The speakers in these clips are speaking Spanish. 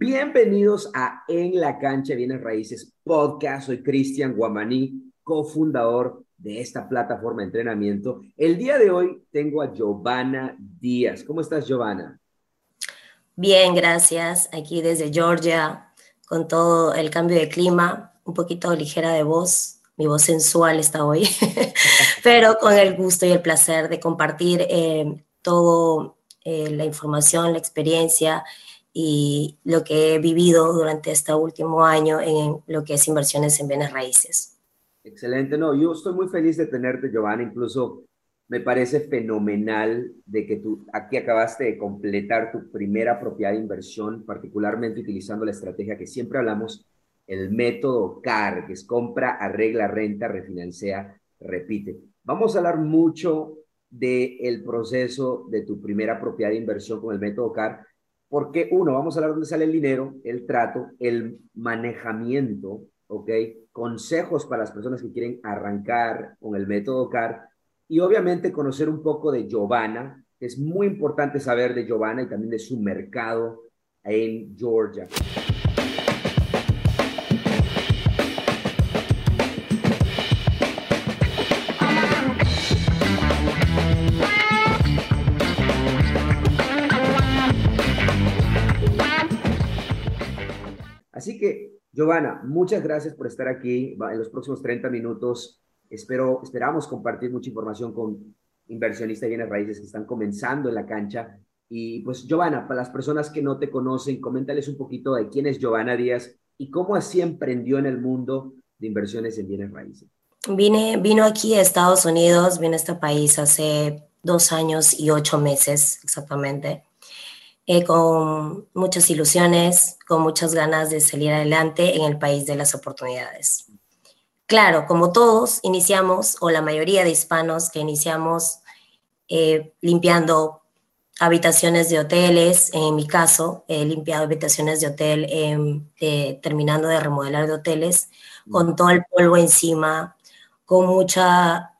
Bienvenidos a En la cancha Bienes Raíces Podcast. Soy Cristian Guamaní, cofundador de esta plataforma de entrenamiento. El día de hoy tengo a Giovanna Díaz. ¿Cómo estás, Giovanna? Bien, gracias. Aquí desde Georgia, con todo el cambio de clima, un poquito ligera de voz. Mi voz sensual está hoy, pero con el gusto y el placer de compartir eh, todo eh, la información, la experiencia y lo que he vivido durante este último año en lo que es inversiones en bienes raíces. Excelente, no, yo estoy muy feliz de tenerte, Giovanna, incluso me parece fenomenal de que tú aquí acabaste de completar tu primera propiedad de inversión, particularmente utilizando la estrategia que siempre hablamos, el método CAR, que es compra, arregla, renta, refinancia, repite. Vamos a hablar mucho del proceso de tu primera propiedad de inversión con el método CAR, porque uno, vamos a hablar dónde sale el dinero, el trato, el manejamiento, ¿ok? Consejos para las personas que quieren arrancar con el método CAR y obviamente conocer un poco de Giovanna. Es muy importante saber de Giovanna y también de su mercado en Georgia. Giovanna, muchas gracias por estar aquí. En los próximos 30 minutos espero, esperamos compartir mucha información con inversionistas de bienes raíces que están comenzando en la cancha. Y pues, Giovanna, para las personas que no te conocen, coméntales un poquito de quién es Giovanna Díaz y cómo así emprendió en el mundo de inversiones en bienes raíces. Vine, vino aquí a Estados Unidos, vine a este país hace dos años y ocho meses exactamente. Eh, con muchas ilusiones, con muchas ganas de salir adelante en el país de las oportunidades. Claro, como todos, iniciamos, o la mayoría de hispanos que iniciamos eh, limpiando habitaciones de hoteles, en mi caso, he limpiado habitaciones de hotel eh, terminando de remodelar de hoteles, con todo el polvo encima, con mucha,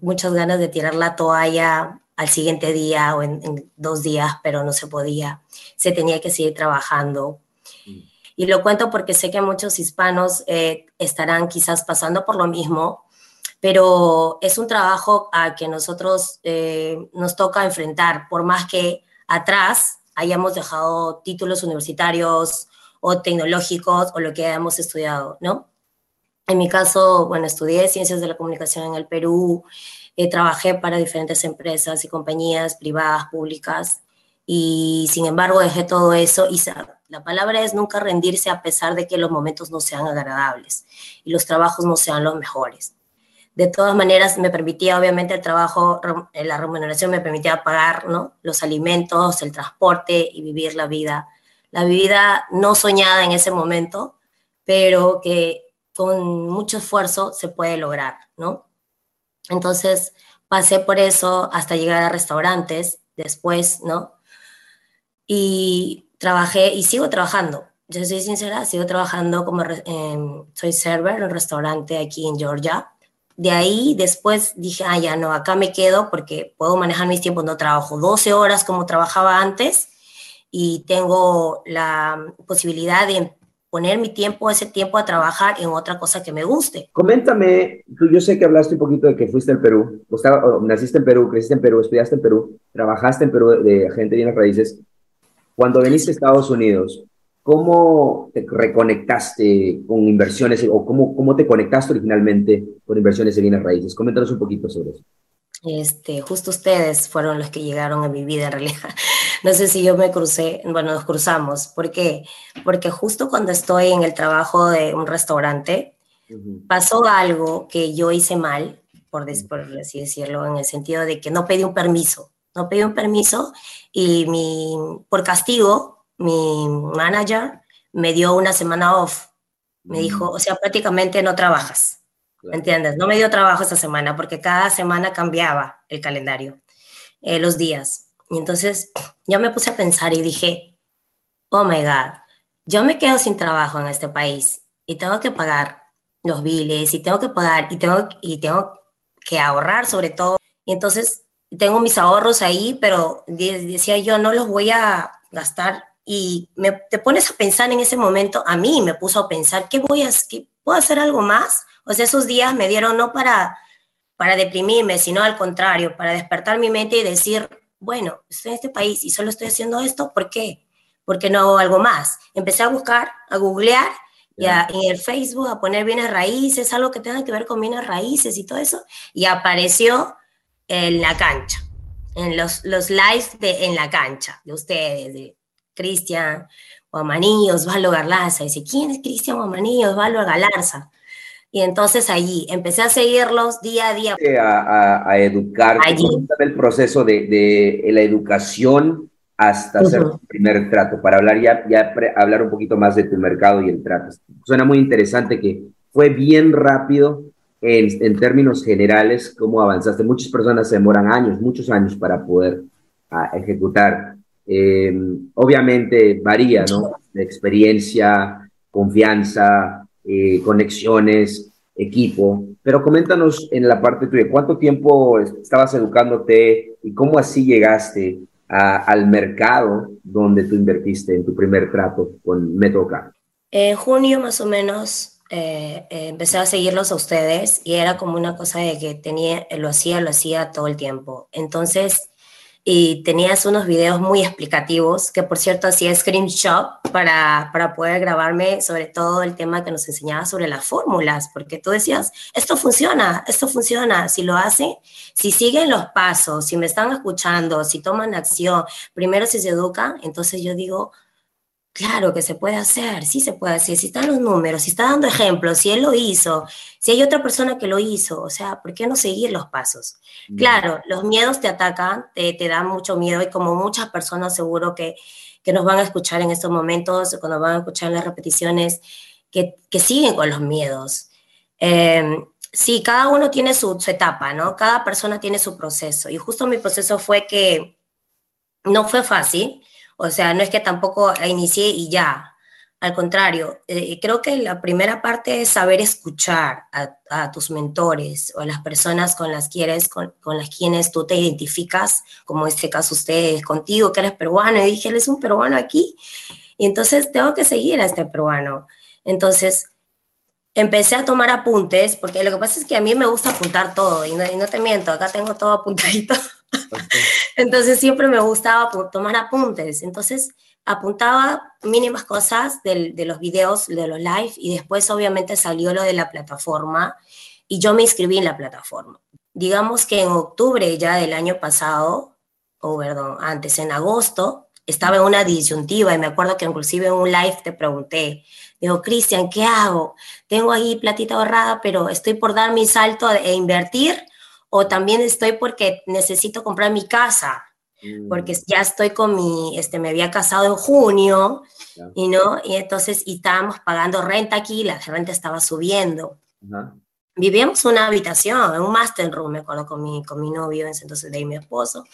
muchas ganas de tirar la toalla al siguiente día o en, dos días, pero no se podía. Se tenía que seguir trabajando. Mm. Y lo cuento porque sé que muchos hispanos eh, estarán quizás pasando por lo mismo, pero es un trabajo a que nosotros eh, nos toca enfrentar, por más que atrás hayamos dejado títulos universitarios o tecnológicos o lo que hayamos estudiado, ¿no? En mi caso, bueno, estudié ciencias de la comunicación en el Perú, eh, trabajé para diferentes empresas y compañías privadas, públicas, y sin embargo dejé todo eso y la palabra es nunca rendirse a pesar de que los momentos no sean agradables y los trabajos no sean los mejores. De todas maneras, me permitía, obviamente, el trabajo, eh, la remuneración me permitía pagar los alimentos, el transporte y vivir la vida. La vida no soñada en ese momento, pero que con mucho esfuerzo se puede lograr, ¿no? Entonces pasé por eso hasta llegar a restaurantes después, ¿no? Y trabajé y sigo trabajando. Yo soy sincera, sigo trabajando como soy server en un restaurante aquí en Georgia. De ahí después dije, ah, ya no, acá me quedo porque puedo manejar mis tiempos, no trabajo 12 horas como trabajaba antes y tengo la posibilidad de poner mi tiempo, ese tiempo a trabajar en otra cosa que me guste. Coméntame, tú, yo sé que hablaste un poquito de que fuiste al Perú, o, naciste en Perú, creciste en Perú, estudiaste en Perú, trabajaste en Perú de, agente de raíces. Cuando viniste a Estados Unidos, ¿cómo te reconectaste con inversiones o cómo, cómo te conectaste originalmente con inversiones de bienes raíces? Coméntanos un poquito sobre eso. Este, justo ustedes fueron los que llegaron a mi vida en realidad. No sé si yo me crucé, bueno, nos cruzamos. ¿Por qué? Porque justo cuando estoy en el trabajo de un restaurante, pasó algo que yo hice mal, por, por, así decirlo, en el sentido de que no pedí un permiso. No pedí un permiso y mi, por castigo, mi manager me dio una semana off. Me dijo, o sea, prácticamente no trabajas. ¿Me entiendes? No me dio trabajo esta semana porque cada semana cambiaba el calendario, eh, los días. Y entonces yo me puse a pensar y dije, oh my God, yo me quedo sin trabajo en este país y tengo que pagar los biles y tengo que pagar y tengo, y tengo que ahorrar sobre todo. Y entonces tengo mis ahorros ahí, pero decía yo, no los voy a gastar y me, te pones a pensar en ese momento, a mí me puso a pensar, ¿qué voy a, qué, ¿puedo hacer algo más? O sea, esos días me dieron no para, para deprimirme, sino al contrario, para despertar mi mente y decir, bueno, estoy en este país y solo estoy haciendo esto, ¿por qué? Porque no hago algo más. Empecé a buscar, a googlear y en el Facebook a poner bienes raíces, algo que tenga que ver con bienes raíces y todo eso, y apareció en la cancha, en los, los lives de en la cancha de ustedes, de Cristian Guamaní, Osvaldo Garlaza. Dice, ¿quién es Cristian Guamaní, Osvaldo Galarza? Y entonces allí empecé a seguirlos día a día. A, a, educar, allí. el proceso de, de, la educación hasta hacer tu primer trato, para hablar ya, ya hablar un poquito más de tu mercado y el trato. Suena muy interesante que fue bien rápido en, en términos generales cómo avanzaste. Muchas personas se demoran años, muchos años para poder a, ah, ejecutar eh, obviamente varía, ¿no? De experiencia, confianza, eh, conexiones, equipo. Pero coméntanos en la parte tuya, ¿cuánto tiempo estabas educándote y cómo así llegaste al mercado donde tú invertiste en tu primer trato con Metoca? En junio más o menos eh, empecé a seguirlos a ustedes y era como una cosa de que tenía, lo hacía, lo hacía todo el tiempo. Entonces, y tenías unos videos muy explicativos, que por cierto hacía screenshot para, para poder grabarme sobre todo el tema que nos enseñaba sobre las fórmulas, porque tú decías, esto funciona, esto funciona, si lo hacen, si siguen los pasos, si me están escuchando, si toman acción, primero si se educan, entonces yo digo, Claro que se puede hacer, sí se puede hacer. Si están los números, si está dando ejemplos, si él lo hizo, si hay otra persona que lo hizo, o sea, ¿por qué no seguir los pasos? Mm. Claro, los miedos te atacan, te, te dan mucho miedo y como muchas personas seguro que, que nos van a escuchar en estos momentos, cuando van a escuchar las repeticiones, que, que siguen con los miedos. Em, sí, cada uno tiene su, su etapa, ¿no? Cada persona tiene su proceso. Y justo mi proceso fue que no fue fácil o sea, no es que tampoco inicié y ya. Al contrario, eh, creo que la primera parte es saber escuchar a, tus mentores o a las personas con las, quieres, con, las quienes tú te identificas, como en este caso ustedes, contigo, que eres peruano. Y dije, él es un peruano aquí. Y entonces tengo que seguir a este peruano. Entonces, empecé a tomar apuntes, porque lo que pasa es que a mí me gusta apuntar todo, y no, y no te miento, acá tengo todo apuntadito. Entonces siempre me gustaba tomar apuntes. Entonces apuntaba mínimas cosas de los videos, de los live, y después obviamente salió lo de la plataforma y yo me inscribí en la plataforma. Digamos que en octubre ya del año pasado, o perdón, antes, en agosto, estaba en una disyuntiva y me acuerdo que inclusive en un live te pregunté, digo, Cristian, ¿qué hago? Tengo ahí platita ahorrada, pero estoy por dar mi salto e invertir o también estoy porque necesito comprar mi casa, porque mm. ya estoy con mi, este, me había casado en junio, y no, y entonces, y estábamos pagando renta aquí, la renta estaba subiendo. Vivíamos una habitación, un master room, me acuerdo, con mi, con mi novio, entonces de ahí mi esposo.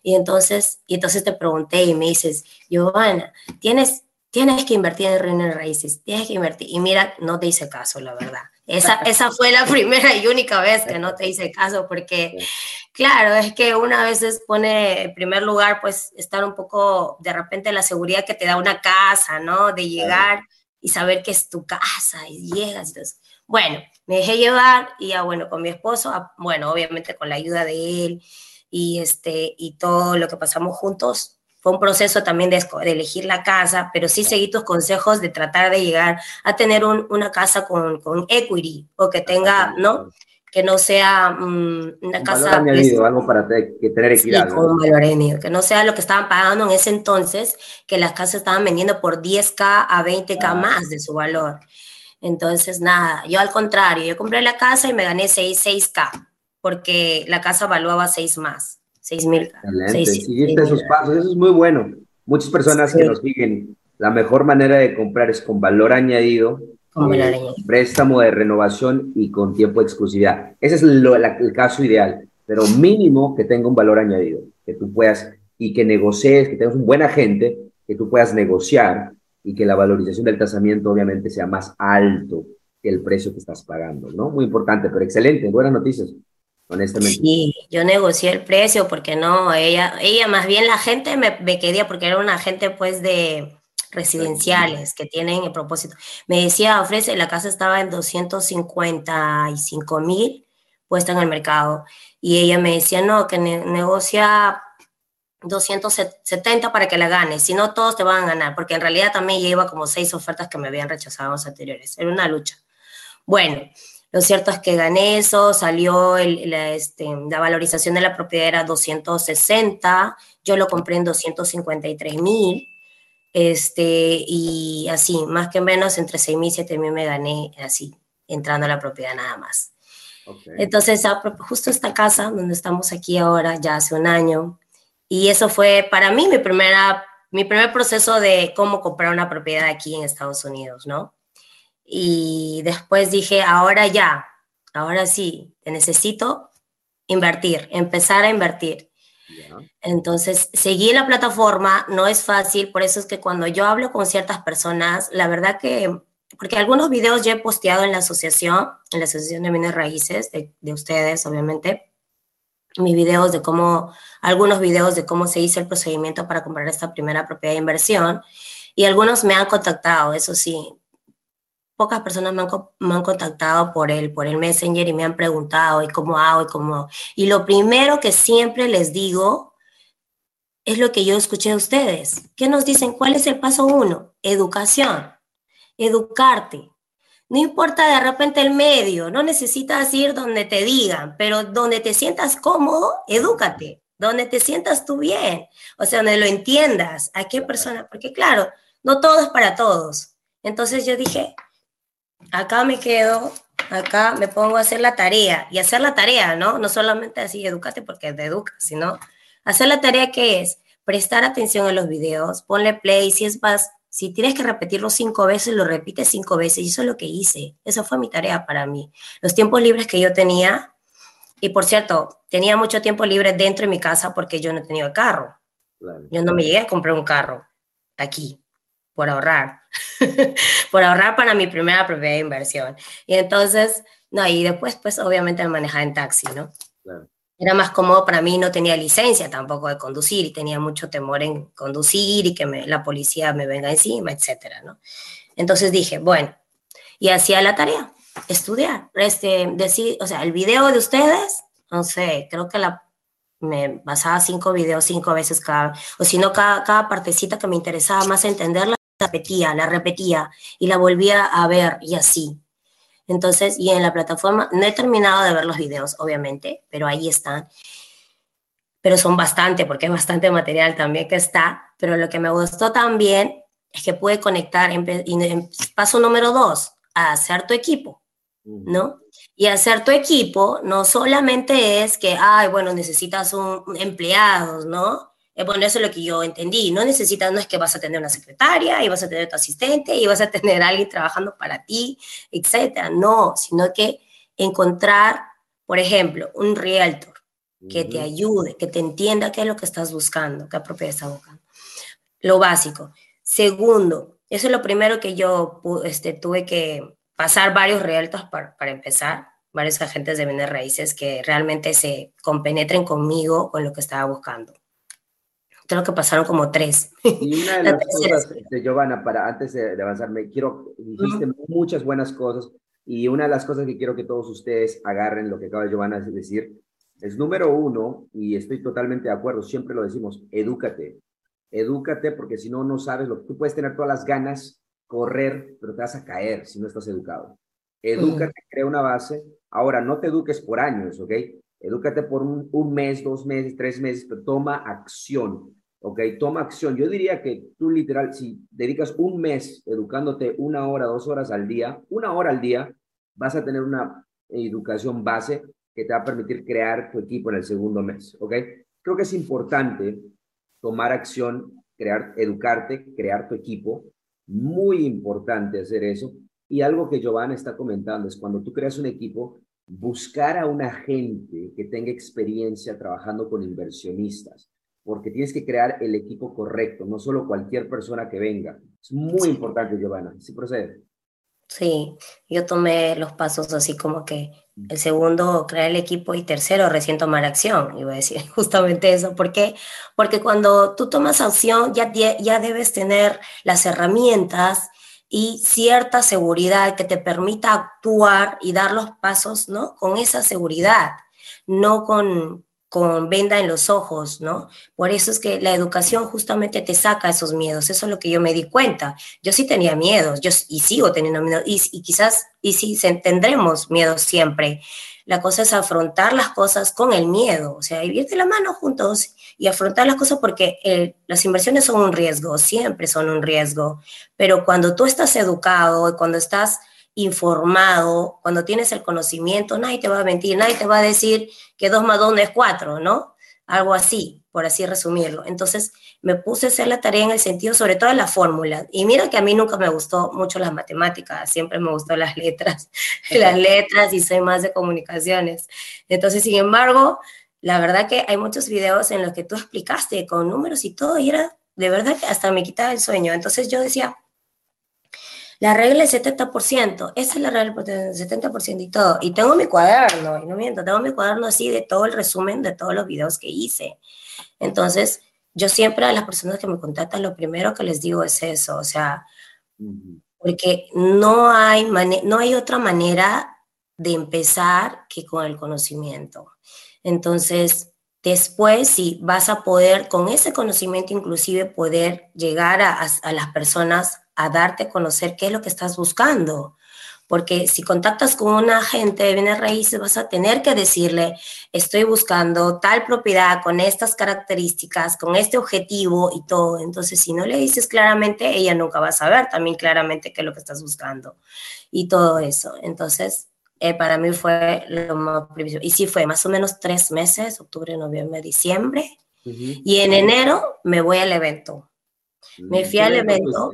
Y entonces, y entonces te pregunté y me dices, Giovanna, ¿tienes, tienes que invertir en reino raíces, tienes que invertir. Y mira, no te hice caso, la verdad. Esa, esa fue la primera y única vez que no te hice caso, porque, claro, es que una vez pone en primer lugar, pues, estar un poco, de repente, la seguridad que te da una casa, ¿no? De llegar y saber que es tu casa y llegas. Entonces, bueno, me dejé llevar y ya, bueno, con mi esposo, ah, bueno, obviamente con la ayuda de él y, este, y todo lo que pasamos juntos, fue un proceso también de, elegir la casa, pero sí seguí tus consejos de tratar de llegar a tener una casa con, con, equity o que tenga, ¿no? Que no sea mm, una casa... Valor añadido, algo para que tener equidad. Sí, con un valor añadido, que no sea lo que estaban pagando en ese entonces, que las casas estaban vendiendo por 10K a 20K ah. más de su valor. Entonces, nada, yo al contrario, yo compré la casa y me gané 6, 6K, porque la casa valuaba 6 más. 6 mil. Seguiste esos pasos, eso es muy bueno. Muchas personas que nos siguen, la mejor manera de comprar es con valor añadido, con préstamo de renovación y con tiempo de exclusividad. Ese es el caso ideal, pero mínimo que tenga un valor añadido, que tú puedas y que negocies, que tengas un buen agente, que tú puedas negociar y que la valorización del tasamiento obviamente sea más alto que el precio que estás pagando, ¿no? Muy importante, pero excelente, buenas noticias honestamente. Sí, yo negocié el precio porque no, ella, ella más bien la gente me, quería porque era una gente pues de residenciales que tienen el propósito. Me decía, ofrece, la casa estaba en 255 mil puesta en el mercado y ella me decía, no, que negocia 270 para que la gane, si no todos te van a ganar, porque en realidad también lleva como seis ofertas que me habían rechazado anteriores, era una lucha. Bueno, lo cierto es que gané eso, salió la, este, la valorización de la propiedad era 260, yo lo compré en 253 mil, este, y así, más que menos, entre 6 mil y 7 mil me gané así, entrando a la propiedad nada más. Entonces, justo esta casa donde estamos aquí ahora, ya hace un año, y eso fue para mí mi, primera, mi primer proceso de cómo comprar una propiedad aquí en Estados Unidos, ¿no? Y después dije, ahora ya, ahora sí, te necesito invertir, empezar a invertir. Entonces, seguir la plataforma no es fácil, por eso es que cuando yo hablo con ciertas personas, la verdad que, porque algunos videos ya he posteado en la asociación, en la Asociación de Bienes Raíces, de, de ustedes, obviamente, mis videos de cómo, algunos videos de cómo se hizo el procedimiento para comprar esta primera propiedad de inversión, y algunos me han contactado, eso sí, pocas personas me han, me han, contactado por el, por el Messenger y me han preguntado, ¿y cómo hago? ¿Y cómo? Y lo primero que siempre les digo es lo que yo escuché de ustedes. ¿Qué nos dicen? ¿Cuál es el paso uno? Educación. Educarte. No importa de repente el medio, no necesitas ir donde te digan, pero donde te sientas cómodo, edúcate. Donde te sientas tú bien. O sea, donde lo entiendas. ¿A qué persona? Porque claro, no todo es para todos. Entonces yo dije, acá me quedo, acá me pongo a hacer la tarea y hacer la tarea, ¿no? No solamente así, educate porque te educas, sino hacer la tarea que es prestar atención a los videos, ponle play, si es más, si tienes que repetirlo cinco veces, lo repites cinco veces y eso es lo que hice, esa fue mi tarea para mí. Los tiempos libres que yo tenía, y por cierto, tenía mucho tiempo libre dentro de mi casa porque yo no tenía carro. Yo no me llegué a comprar un carro aquí por ahorrar, por ahorrar para mi primera propiedad de inversión. Y entonces, no, y después, pues obviamente me manejaba en taxi, ¿no? Era más cómodo para mí, no tenía licencia tampoco de conducir y tenía mucho temor en conducir y que me, la policía me venga encima, etcétera, ¿no? Entonces dije, bueno, y hacía la tarea, estudiar, este, decir, o sea, el video de ustedes, no sé, creo que la me basaba cinco videos cinco veces cada, o si no, cada, cada partecita que me interesaba más entenderla, repetía, la repetía y la volvía a ver y así. Entonces, y en la plataforma, no he terminado de ver los videos, obviamente, pero ahí están. Pero son bastante, porque es bastante material también que está. Pero lo que me gustó también es que puede conectar, en, paso número dos, a hacer tu equipo, ¿no? Y hacer tu equipo no solamente es que, ay, bueno, necesitas un empleados, ¿no? Eh, bueno, eso es lo que yo entendí. No necesitas, no es que vas a tener una secretaria y vas a tener tu asistente y vas a tener a alguien trabajando para ti, etcétera. No, sino que encontrar, por ejemplo, un realtor que te ayude, que te entienda qué es lo que estás buscando, qué propiedad estás buscando. Lo básico. Segundo, eso es lo primero que yo este, tuve que pasar varios realtors para, para empezar, varios agentes de bienes raíces que realmente se compenetren conmigo con lo que estaba buscando creo que pasaron como tres. Y una de las cosas, de Giovanna, para antes de, avanzar, me quiero, dijiste muchas buenas cosas y una de las cosas que quiero que todos ustedes agarren lo que acaba Giovanna de decir es número uno, y estoy totalmente de acuerdo, siempre lo decimos, edúcate. Edúcate porque si no, no sabes lo que tú puedes tener todas las ganas, correr, pero te vas a caer si no estás educado. Edúcate, crea una base. Ahora, no te eduques por años, ¿ok? Edúcate por un, un, mes, dos meses, tres meses, pero toma acción. ¿Ok? Toma acción. Yo diría que tú literal, si dedicas un mes educándote una hora, dos horas al día, una hora al día, vas a tener una educación base que te va a permitir crear tu equipo en el segundo mes, ¿ok? Creo que es importante tomar acción, crear, educarte, crear tu equipo. Muy importante hacer eso. Y algo que Giovanna está comentando es cuando tú creas un equipo, buscar a una gente que tenga experiencia trabajando con inversionistas porque tienes que crear el equipo correcto, no solo cualquier persona que venga. Es muy importante, Giovanna. Sí, procede. Sí, yo tomé los pasos así como que el segundo, crear el equipo y tercero, recién tomar acción. Iba a decir justamente eso. ¿Por qué? Porque cuando tú tomas acción ya, ya debes tener las herramientas y cierta seguridad que te permita actuar y dar los pasos, ¿no? Con esa seguridad, no con, con venda en los ojos, ¿no? Por eso es que la educación justamente te saca esos miedos, eso es lo que yo me di cuenta. Yo sí tenía miedos, yo y sigo teniendo miedo, y, y quizás, y sí tendremos miedo siempre. La cosa es afrontar las cosas con el miedo, o sea, ir de la mano juntos y afrontar las cosas porque eh, las inversiones son un riesgo, siempre son un riesgo, pero cuando tú estás educado y cuando estás informado, cuando tienes el conocimiento, nadie te va a mentir, nadie te va a decir que 2 más 2 es 4, ¿no? Algo así, por así resumirlo. Entonces me puse a hacer la tarea en el sentido, sobre todo la fórmula. Y mira que a mí nunca me gustó mucho las matemáticas, siempre me gustó las letras, las letras y soy más de comunicaciones. Entonces, sin embargo, la verdad que hay muchos videos en los que tú explicaste con números y todo, y era de verdad que hasta me quitaba el sueño. Entonces yo decía, la regla es 70%, esa es la regla del 70% y todo. Y tengo mi cuaderno, y no miento, tengo mi cuaderno así de todo el resumen de todos los videos que hice. Entonces, yo siempre a las personas que me contactan, lo primero que les digo es eso, o sea, porque no hay, no hay otra manera de empezar que con el conocimiento. Entonces, después sí vas a poder, con ese conocimiento inclusive, poder llegar a, a las personas a darte a conocer qué es lo que estás buscando. Porque si contactas con un agente de bienes raíces, vas a tener que decirle, estoy buscando tal propiedad con estas características, con este objetivo y todo. Entonces, si no le dices claramente, ella nunca va a saber también claramente qué es lo que estás buscando y todo eso. Entonces, eh, para mí fue lo más previsto. Y sí fue más o menos tres meses, octubre, noviembre, diciembre. Y en enero me voy al evento. Me fui al evento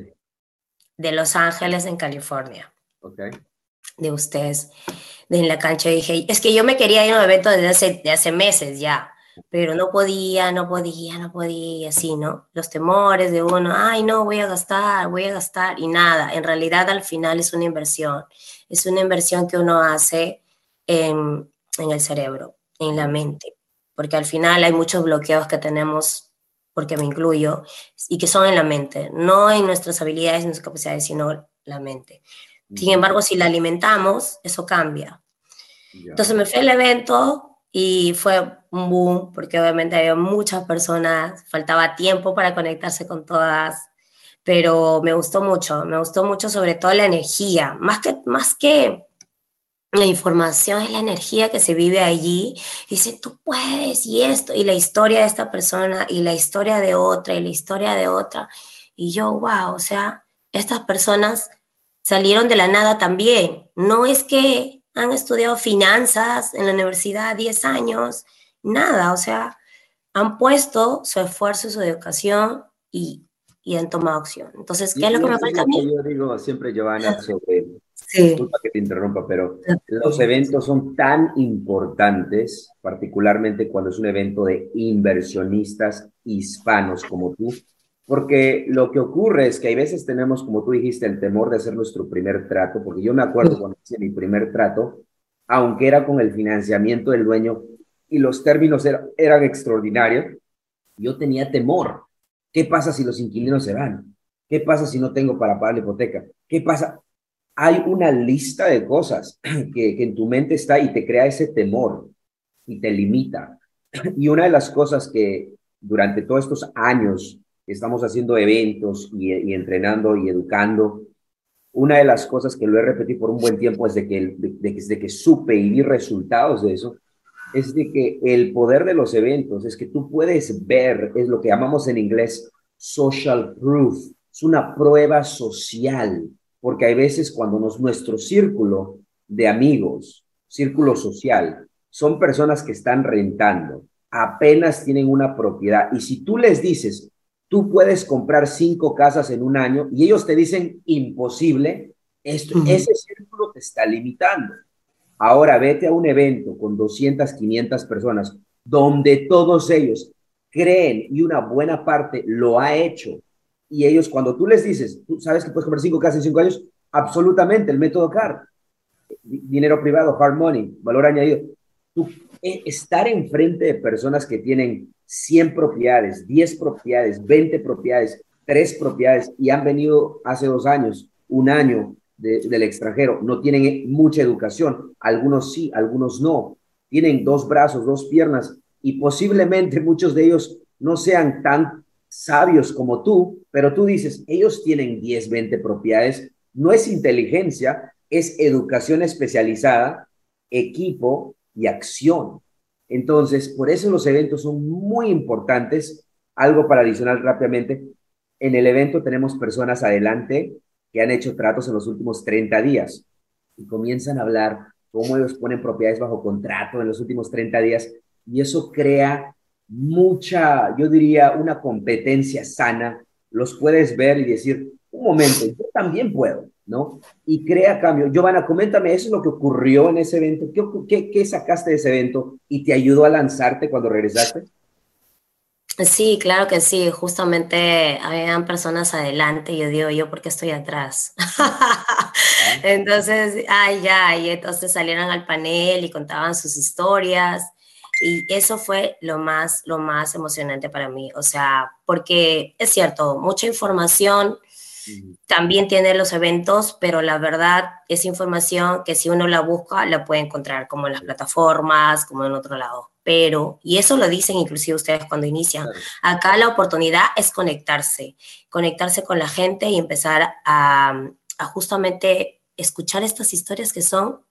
de Los Ángeles, en California. Okay. De ustedes, de en la cancha. Dije, es que yo me quería ir a un evento desde hace, hace meses ya, pero no podía, no podía, no podía, así, ¿no? Los temores de uno, ay, no, voy a gastar, voy a gastar, y nada. En realidad, al final es una inversión. Es una inversión que uno hace en, en el cerebro, en la mente, porque al final hay muchos bloqueos que tenemos porque me incluyo, y que son en la mente, no en nuestras habilidades, nuestras capacidades, sino la mente. Sin embargo, si la alimentamos, eso cambia. Entonces me fui al evento y fue un boom, porque obviamente había muchas personas, faltaba tiempo para conectarse con todas, pero me gustó mucho, me gustó mucho sobre todo la energía, más que, más que la información es la energía que se vive allí. Dice, tú puedes, y esto, y la historia de esta persona, y la historia de otra, y la historia de otra. Y yo, wow, o sea, estas personas salieron de la nada también. No es que han estudiado finanzas en la universidad 10 años, nada, o sea, han puesto su esfuerzo, su educación y, y han tomado acción. Entonces, ¿qué es lo que me falta a mí? Yo digo siempre, Giovanna, sobre Disculpa que te interrumpa, pero los eventos son tan importantes, particularmente cuando es un evento de inversionistas hispanos como tú, porque lo que ocurre es que hay veces tenemos, como tú dijiste, el temor de hacer nuestro primer trato, porque yo me acuerdo cuando hice mi primer trato, aunque era con el financiamiento del dueño y los términos eran extraordinarios, yo tenía temor. ¿Qué pasa si los inquilinos se van? ¿Qué pasa si no tengo para pagar la hipoteca? ¿Qué pasa? Hay una lista de cosas que, en tu mente está y te crea ese temor y te limita. Y una de las cosas que durante todos estos años estamos haciendo eventos y, entrenando y educando, una de las cosas que lo he repetido por un buen tiempo desde que, desde que supe y vi resultados de eso, es de que el poder de los eventos es que tú puedes ver, es lo que llamamos en inglés social proof, es una prueba social porque hay veces cuando nos, nuestro círculo de amigos, círculo social, son personas que están rentando, apenas tienen una propiedad, y si tú les dices, tú puedes comprar cinco casas en un año, y ellos te dicen imposible, esto, ese círculo te está limitando. Ahora vete a un evento con 200, 500 personas, donde todos ellos creen y una buena parte lo ha hecho y ellos cuando tú les dices, tú sabes que puedes comprar cinco casas en cinco años, Absolutamente, el método CAR. Dinero privado, hard money, valor añadido. Tú, eh, estar enfrente de personas que tienen 100 propiedades, 10 propiedades, 20 propiedades, 3 propiedades y han venido hace dos años, un año del extranjero, no tienen mucha educación, algunos sí, algunos no, tienen dos brazos, dos piernas y posiblemente muchos de ellos no sean tan sabios como tú, pero tú dices, ellos tienen 10, 20 propiedades, no es inteligencia, es educación especializada, equipo y acción. Entonces, por eso los eventos son muy importantes. Algo para adicionar rápidamente, en el evento tenemos personas adelante que han hecho tratos en los últimos 30 días y comienzan a hablar cómo ellos ponen propiedades bajo contrato en los últimos 30 días y eso crea mucha, yo diría, una competencia sana. Los puedes ver y decir, un momento, yo también puedo, ¿no? Y crea cambio. Giovanna, coméntame, ¿eso es lo que ocurrió en ese evento? ¿Qué, qué, qué sacaste de ese evento y te ayudó a lanzarte cuando regresaste? Sí, claro que sí. Justamente habían personas adelante y yo digo, ¿yo por qué estoy atrás? entonces, ay, ya, y entonces salieron al panel y contaban sus historias y eso fue lo más, lo más emocionante para mí. O sea, porque es cierto, mucha información, también tiene los eventos, pero la verdad es información que si uno la busca, la puede encontrar como en las plataformas, como en otro lado. Pero, y eso lo dicen inclusive ustedes cuando inician, acá la oportunidad es conectarse, conectarse con la gente y empezar a, a justamente escuchar estas historias que son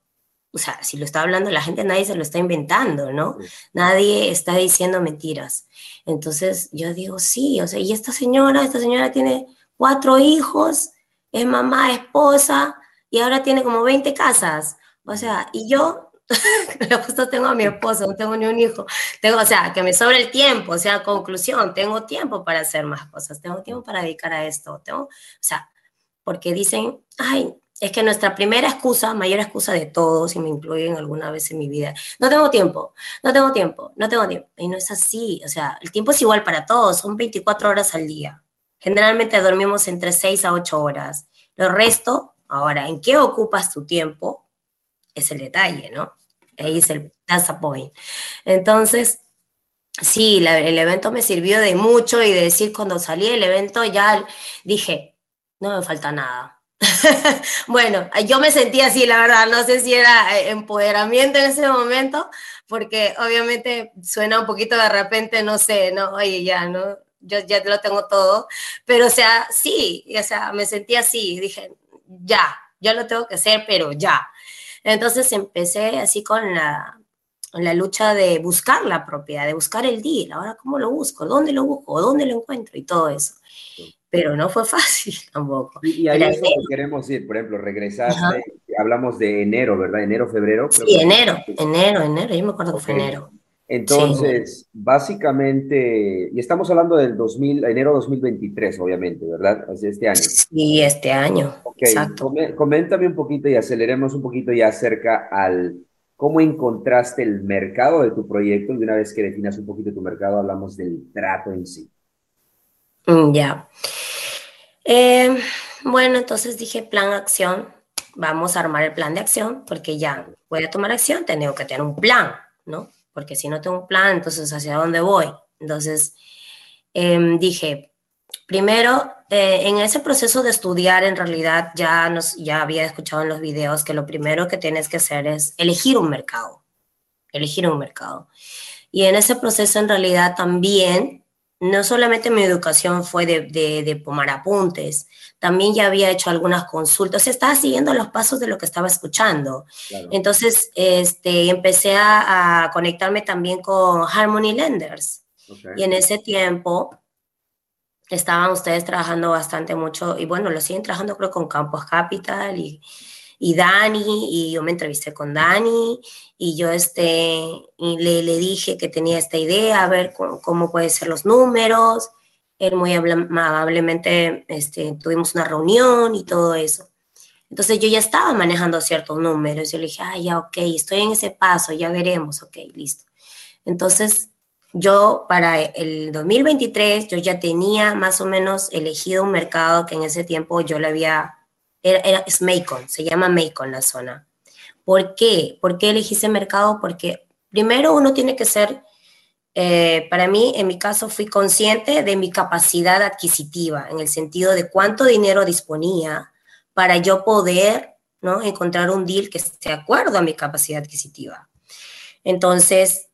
o sea, si lo está hablando la gente, nadie se lo está inventando, ¿no? Nadie está diciendo mentiras. Entonces yo digo, sí, o sea, y esta señora, esta señora tiene cuatro hijos, es mamá, esposa, y ahora tiene como 20 casas. O sea, y yo, justo tengo a mi esposo, no tengo ni un hijo. Tengo, o sea, que me sobra el tiempo, o sea, conclusión, tengo tiempo para hacer más cosas, tengo tiempo para dedicar a esto, tengo, o sea, porque dicen, ay, es que nuestra primera excusa, mayor excusa de todos, y me incluyen alguna vez en mi vida, no tengo tiempo, no tengo tiempo, no tengo tiempo. Y no es así, o sea, el tiempo es igual para todos, son 24 horas al día. Generalmente dormimos entre 6 a 8 horas. Lo resto, ahora, ¿en qué ocupas tu tiempo? Es el detalle, ¿no? Ahí es el, that's the point. Entonces, sí, el evento me sirvió de mucho y de decir, cuando salí del evento ya dije, no me falta nada. bueno, yo me sentía así, la verdad, no sé si era eh, empoderamiento en ese momento, porque obviamente suena un poquito de repente, no sé, no, oye, ya, ¿no? yo ya lo tengo todo, pero o sea, sí, o sea, me sentí así, dije, ya, yo lo tengo que hacer, pero ya. Entonces empecé así con la, la lucha de buscar la propiedad, de buscar el deal, ahora cómo lo busco, dónde lo busco, dónde lo encuentro y todo eso. Pero no fue fácil tampoco. Y, ahí es donde queremos ir, por ejemplo, regresaste, hablamos de enero, ¿verdad? Enero, febrero. Sí, enero, enero, enero, yo me acuerdo que fue enero. Entonces, básicamente, y estamos hablando del 2000, enero 2023, obviamente, ¿verdad? Así este año. Sí, este año. Ok, exacto. coméntame un poquito y aceleremos un poquito ya acerca al cómo encontraste el mercado de tu proyecto y una vez que definas un poquito tu mercado, hablamos del trato en sí. Mm, ya. Eh, bueno, entonces dije plan acción, vamos a armar el plan de acción, porque ya voy a tomar acción, tengo que tener un plan, ¿no? porque si no tengo un plan, entonces hacia dónde voy. Entonces em, dije, primero, eh, en ese proceso de estudiar, en realidad ya, nos, ya había escuchado en los videos que lo primero que tienes que hacer es elegir un mercado, elegir un mercado. Y en ese proceso, en realidad, también no solamente mi educación fue de, de, tomar apuntes, también ya había hecho algunas consultas, estaba siguiendo los pasos de lo que estaba escuchando. Entonces, este, empecé a, conectarme también con Harmony Lenders. Y en ese tiempo estaban ustedes trabajando bastante mucho, y bueno, lo siguen trabajando creo con Campos Capital y, y Dani, y yo me entrevisté con Dani, y yo este, le, le dije que tenía esta idea, a ver cómo, pueden ser los números. Él muy amablemente este, tuvimos una reunión y todo eso. Entonces yo ya estaba manejando ciertos números. Yo le dije, ah, ya, ok, estoy en ese paso, ya veremos, ok, listo. Entonces yo para el 2023 yo ya tenía más o menos elegido un mercado que en ese tiempo yo le había es Macon, se llama Macon la zona. ¿Por qué? ¿Por qué elegí ese mercado? Porque primero uno tiene que ser, eh, para mí, en mi caso, fui consciente de mi capacidad adquisitiva, en el sentido de cuánto dinero disponía para yo poder ¿no? encontrar un deal que esté de acuerdo a mi capacidad adquisitiva. Entonces,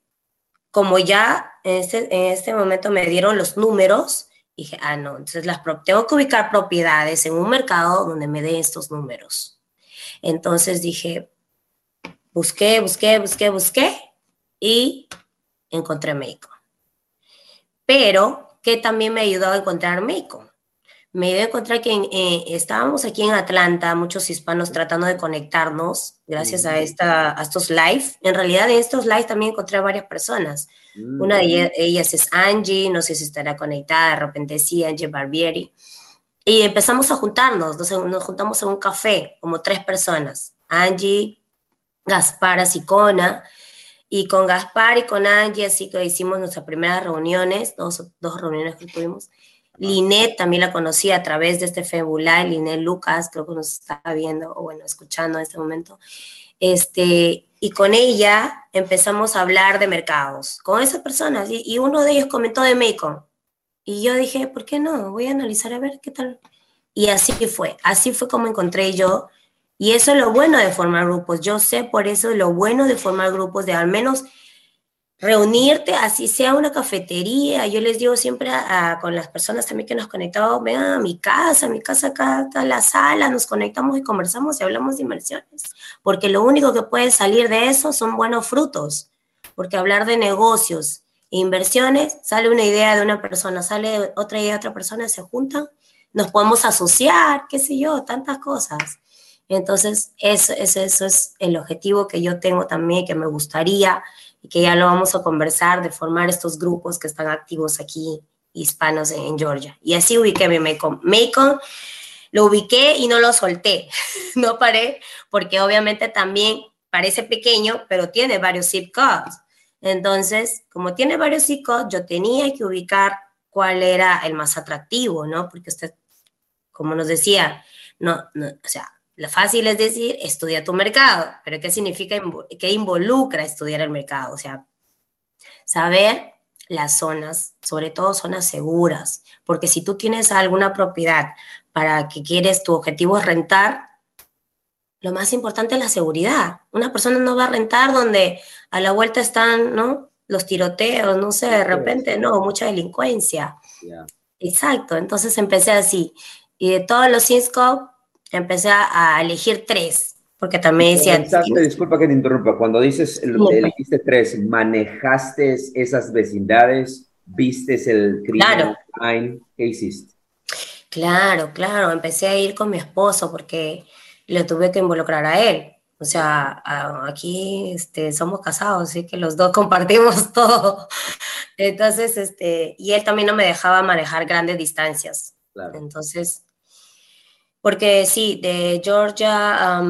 como ya en este, en este momento me dieron los números, dije, ah, no, entonces tengo que ubicar propiedades en un mercado donde me dé estos números. Entonces dije, busqué, busqué, busqué, busqué y encontré México. Pero, ¿qué también me ayudó a encontrar México? Me dio a encontrar que eh, estábamos aquí en Atlanta, muchos hispanos tratando de conectarnos gracias a, esta, a estos live. En realidad en estos live también encontré a varias personas. Mm. Una de ellas, es Angie, no sé si estará conectada, de repente sí, Angie Barbieri. Y empezamos a juntarnos, nos, nos juntamos en un café, como tres personas. Angie, Gaspar, Asicona, y con Gaspar y con Angie, así que hicimos nuestras primeras reuniones, dos, dos reuniones que tuvimos. Linet también la conocí a través de este Febulay, Linet Lucas, creo que nos está viendo o bueno, escuchando en este momento. Este, y con ella empezamos a hablar de mercados, con esas personas, y, uno de ellos comentó de Macon. Y yo dije, ¿por qué no? Voy a analizar a ver qué tal. Y así fue, así fue como encontré yo. Y eso es lo bueno de formar grupos. Yo sé por eso lo bueno de formar grupos, de al menos reunirte, así sea una cafetería. Yo les digo siempre a, con las personas también que nos conectamos, vengan a mi casa, mi casa acá está la sala, nos conectamos y conversamos y hablamos de inversiones. Porque lo único que puede salir de eso son buenos frutos. Porque hablar de negocios e inversiones, sale una idea de una persona, sale otra idea de otra persona, se juntan, nos podemos asociar, qué sé yo, tantas cosas. Entonces, eso, eso, eso es el objetivo que yo tengo también, que me gustaría que ya lo vamos a conversar de formar estos grupos que están activos aquí, hispanos en, Georgia. Y así ubiqué mi Macon. Macon lo ubiqué y no lo solté, no paré, porque obviamente también parece pequeño, pero tiene varios zip codes. Entonces, como tiene varios zip codes, yo tenía que ubicar cuál era el más atractivo, ¿no? Porque usted, como nos decía, no, no o sea, lo fácil es decir, estudia tu mercado, pero ¿qué significa, qué involucra estudiar el mercado? O sea, saber las zonas, sobre todo zonas seguras, porque si tú tienes alguna propiedad para que quieres, tu objetivo es rentar, lo más importante es la seguridad. Una persona no va a rentar donde a la vuelta están, ¿no? Los tiroteos, no sé, de repente, no, mucha delincuencia. Exacto, entonces empecé así. Y de todos los Cisco, empecé a elegir tres, porque también decía... disculpa que te interrumpa, cuando dices elegiste tres, ¿manejaste esas vecindades? ¿Viste el crimen claro. ¿Qué hiciste? Claro, claro, empecé a ir con mi esposo porque le tuve que involucrar a él. O sea, aquí este, somos casados, así que los dos compartimos todo. Entonces, este, y él también no me dejaba manejar grandes distancias. Entonces, porque sí, de Georgia,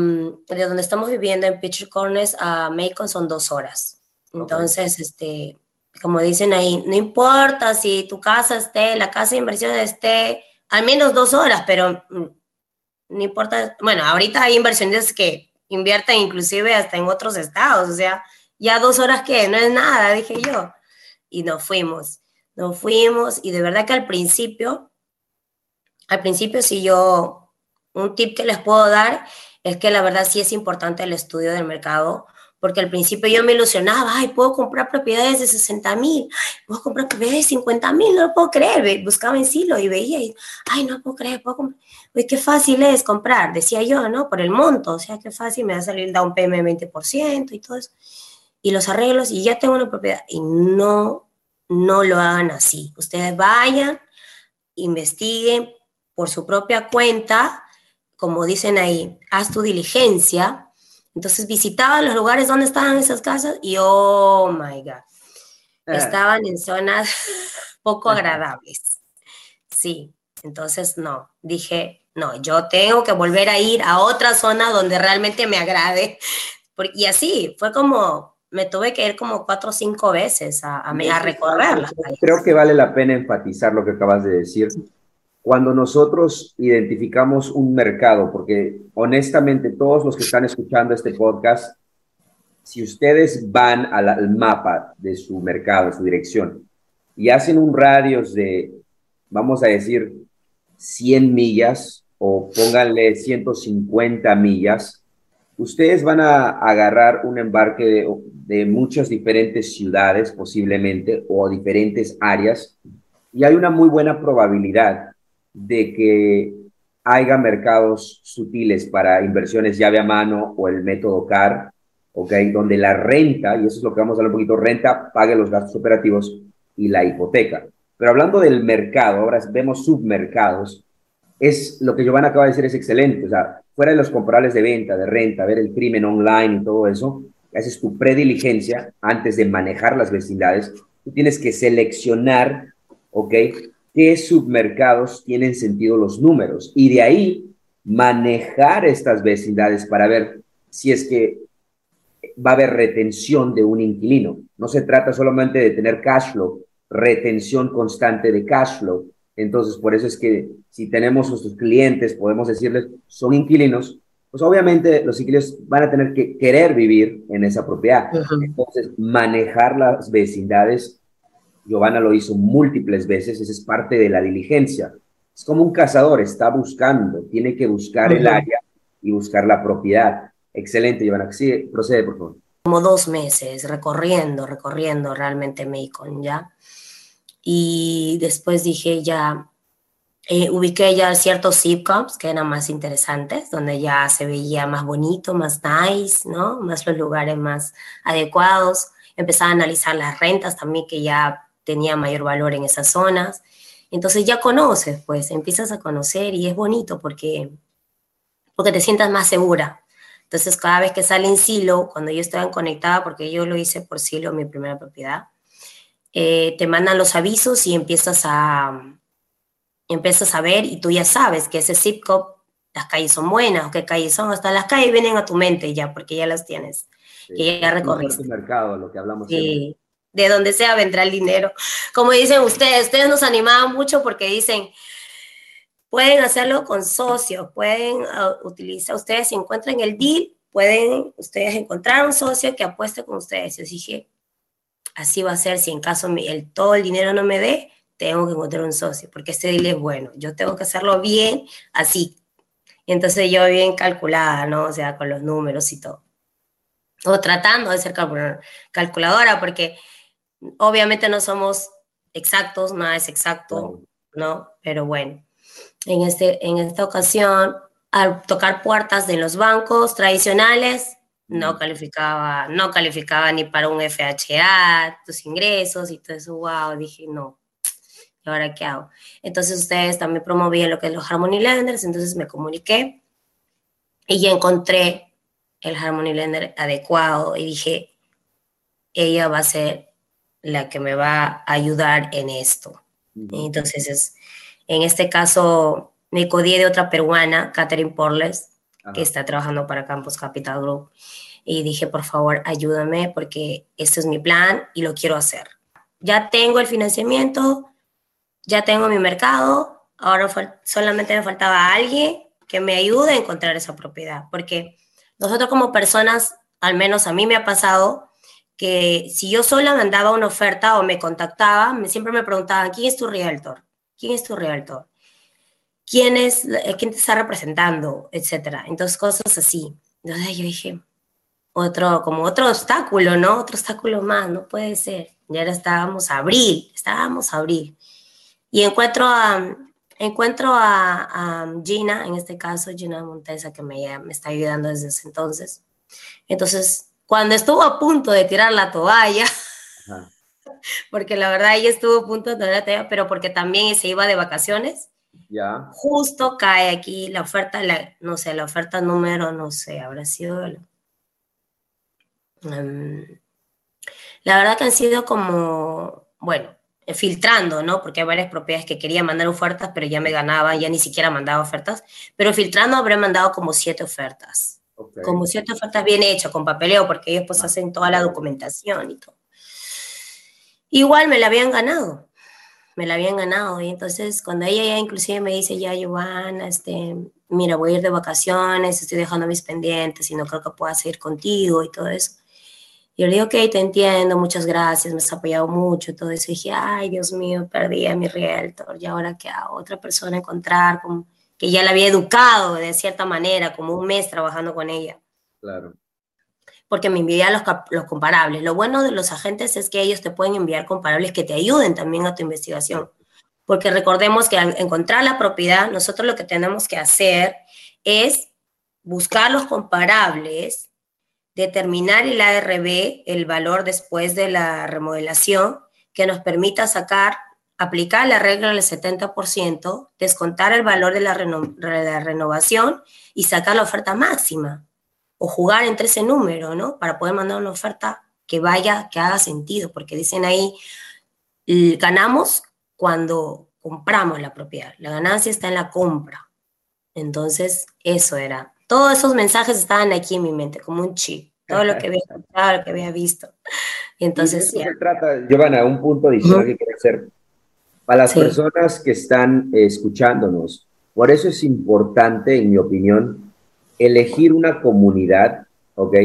de donde estamos viviendo en Pitcher Corners a Macon son dos horas. Entonces, este, como dicen ahí, no importa si tu casa esté, la casa de inversión esté al menos dos horas, pero mm, no importa. Bueno, ahorita hay inversiones que invierten inclusive hasta en otros estados, o sea, ya dos horas que no es nada, dije yo. Y nos fuimos, nos fuimos y de verdad que al principio, al principio sí yo un tip que les puedo dar es que la verdad sí es importante el estudio del mercado, porque al principio yo me ilusionaba, ay, puedo comprar propiedades de 60 mil, puedo comprar propiedades de 50 mil, no lo puedo creer, buscaba en Silo y veía, y, ay, no puedo creer, puedo comprar, uy, qué fácil es comprar, decía yo, ¿no? Por el monto, o sea, qué fácil, me va a salir down payment 20% y todo eso, y los arreglos, y ya tengo una propiedad, y no, no lo hagan así, ustedes vayan, investiguen por su propia cuenta, como dicen ahí, haz tu diligencia. Entonces visitaba los lugares donde estaban esas casas y oh my God, ah. estaban en zonas poco agradables. Sí, entonces no, dije, no, yo tengo que volver a ir a otra zona donde realmente me agrade. Y así, fue como, me tuve que ir como cuatro o cinco veces a, a, a recorrerla. Creo que vale la pena enfatizar lo que acabas de decir, cuando nosotros identificamos un mercado, porque honestamente todos los que están escuchando este podcast, si ustedes van al, mapa de su mercado, su dirección, y hacen un radio de, vamos a decir, 100 millas o pónganle 150 millas, ustedes van a agarrar un embarque de, de muchas diferentes ciudades posiblemente o diferentes áreas y hay una muy buena probabilidad de que haya mercados sutiles para inversiones llave a mano o el método CAR, ¿okay? donde la renta, y eso es lo que vamos a hablar un poquito, renta pague los gastos operativos y la hipoteca. Pero hablando del mercado, ahora vemos submercados, es lo que Giovanna acaba de decir, es excelente. O sea, fuera de los comparables de venta, de renta, ver el crimen online y todo eso, haces tu prediligencia antes de manejar las vecindades. Tú tienes que seleccionar, ¿ok? Qué submercados tienen sentido los números y de ahí manejar estas vecindades para ver si es que va a haber retención de un inquilino. No se trata solamente de tener cash flow, retención constante de cash flow. Entonces, por eso es que si tenemos nuestros clientes, podemos decirles, son inquilinos, pues obviamente los inquilinos van a tener que querer vivir en esa propiedad. Entonces, manejar las vecindades Giovanna lo hizo múltiples veces, esa es parte de la diligencia. Es como un cazador, está buscando, tiene que buscar el área y buscar la propiedad. Excelente, Giovanna. Sí, procede, por favor. Como dos meses recorriendo, recorriendo realmente Macon, ¿ya? Y después dije ya, eh, ubiqué ya ciertos sitcoms que eran más interesantes, donde ya se veía más bonito, más nice, ¿no? Más los lugares más adecuados. Empezaba a analizar las rentas también, que ya tenía mayor valor en esas zonas. Entonces ya conoces, pues empiezas a conocer y es bonito porque, porque te sientas más segura. Entonces cada vez que sale en Silo, cuando yo estaba conectada, porque yo lo hice por Silo, mi primera propiedad, eh, te mandan los avisos y empiezas a, empiezas a ver y tú ya sabes que ese zip code, las calles son buenas o qué calles son, hasta las calles vienen a tu mente ya, porque ya las tienes, que ya recorriste. mercado, lo que hablamos. Sí, de donde sea vendrá el dinero. Como dicen ustedes, ustedes nos animaban mucho porque dicen, pueden hacerlo con socios, pueden uh, utilizar, ustedes si encuentran el deal, pueden ustedes encontrar un socio que apueste con ustedes. Yo dije, así va a ser, si en caso el, todo el dinero no me dé, tengo que encontrar un socio, porque este deal es bueno, yo tengo que hacerlo bien, así. Y entonces yo bien calculada, ¿no? O sea, con los números y todo. O tratando de ser calculadora, porque Obviamente no somos exactos, nada es exacto, ¿no? Pero bueno, en, este, en esta ocasión, al tocar puertas de los bancos tradicionales, no calificaba, no calificaba ni para un FHA, tus ingresos y todo eso, wow, dije, no, ¿y ahora qué hago? Entonces ustedes también promovían lo que es los Harmony Lenders, entonces me comuniqué y encontré el Harmony Lender adecuado y dije, ella va a ser la que me va a ayudar en esto. Entonces, es, en este caso, me codié de otra peruana, Catherine Porles, que está trabajando para Campus Capital Group. Y dije, por favor, ayúdame porque este es mi plan y lo quiero hacer. Ya tengo el financiamiento, ya tengo mi mercado, ahora solamente me faltaba alguien que me ayude a encontrar esa propiedad. Porque nosotros como personas, al menos a mí me ha pasado, que si yo sola mandaba una oferta o me contactaba, me, siempre me preguntaban, ¿quién es tu realtor? ¿Quién es tu realtor? ¿Quién, es, eh, quién te está representando? Etcétera. Entonces, cosas así. Entonces yo dije, otro, como otro obstáculo, ¿no? Otro obstáculo más, no puede ser. Y ahora estábamos a abril, estábamos a abril. Y encuentro a, encuentro a, a Gina, en este caso, Gina Montesa, que me, me está ayudando desde ese entonces. Entonces cuando estuvo a punto de tirar la toalla, porque la verdad ella estuvo a punto de tirar la toalla, pero porque también se iba de vacaciones. Ya. Justo cae aquí la oferta, la, no sé, la oferta número, no sé, habrá sido... Mm, la verdad que han sido como, bueno, filtrando, ¿no? Porque hay varias propiedades que quería mandar ofertas, pero ya me ganaban, ya ni siquiera mandaba ofertas, pero filtrando habré mandado como siete ofertas. Como cierta ofertas bien hecho, con papeleo, porque ellos pues hacen toda la documentación y todo. Igual me la habían ganado, me la habían ganado. Y entonces cuando ella ya inclusive me dice, ya Giovanna, este, mira, voy a ir de vacaciones, estoy dejando mis pendientes y no creo que pueda seguir contigo y todo eso. Y yo le digo, ok, te entiendo, muchas gracias, me has apoyado mucho, todo eso. Y dije, ay, Dios mío, perdí a mi realtor, y ahora que a otra persona encontrar, como, que ya la había educado de cierta manera, como un mes trabajando con ella. Claro. Porque me envía los, los comparables. Lo bueno de los agentes es que ellos te pueden enviar comparables que te ayuden también a tu investigación. Porque recordemos que al encontrar la propiedad, nosotros lo que tenemos que hacer es buscar los comparables, determinar el ARB, el valor después de la remodelación, que nos permita sacar aplicar la regla del 70%, descontar el valor de la, renovación y sacar la oferta máxima. O jugar entre ese número, ¿no? Para poder mandar una oferta que vaya, que haga sentido, porque dicen ahí, ganamos cuando compramos la propiedad. La ganancia está en la compra. Entonces, eso era. Todos esos mensajes estaban aquí en mi mente, como un chip. Todo lo que había escuchado, lo que había visto. Y entonces, y se trata, Giovanna, un punto adicional que quiero hacer para las personas que están eh, escuchándonos. Por eso es importante, en mi opinión, elegir una comunidad, ¿ok?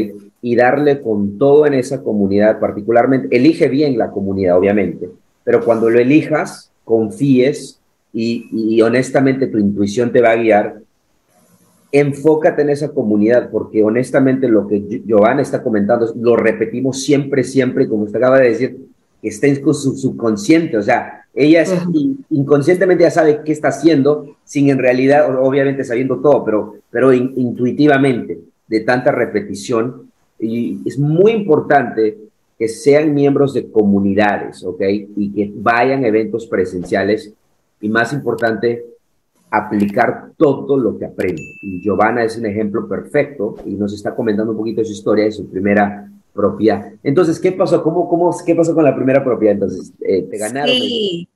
Y darle con todo en esa comunidad, particularmente, elige bien la comunidad, obviamente, pero cuando lo elijas, confíes y, y honestamente tu intuición te va a guiar, enfócate en esa comunidad, porque honestamente lo que Giovanna está comentando, lo repetimos siempre, siempre, como usted acaba de decir, que está con su subconsciente, o sea, ella inconscientemente ya sabe qué está haciendo, sin en realidad, obviamente sabiendo todo, pero, pero intuitivamente, de tanta repetición. Y es muy importante que sean miembros de comunidades, ¿ok? Y que vayan a eventos presenciales. Y más importante, aplicar todo lo que aprenden. Y Giovanna es un ejemplo perfecto y nos está comentando un poquito su historia, de su primera propiedad. Entonces, ¿qué pasó? ¿Cómo, cómo, ¿Qué pasó con la primera propiedad? Entonces, eh, ¿te ganaron? Sí,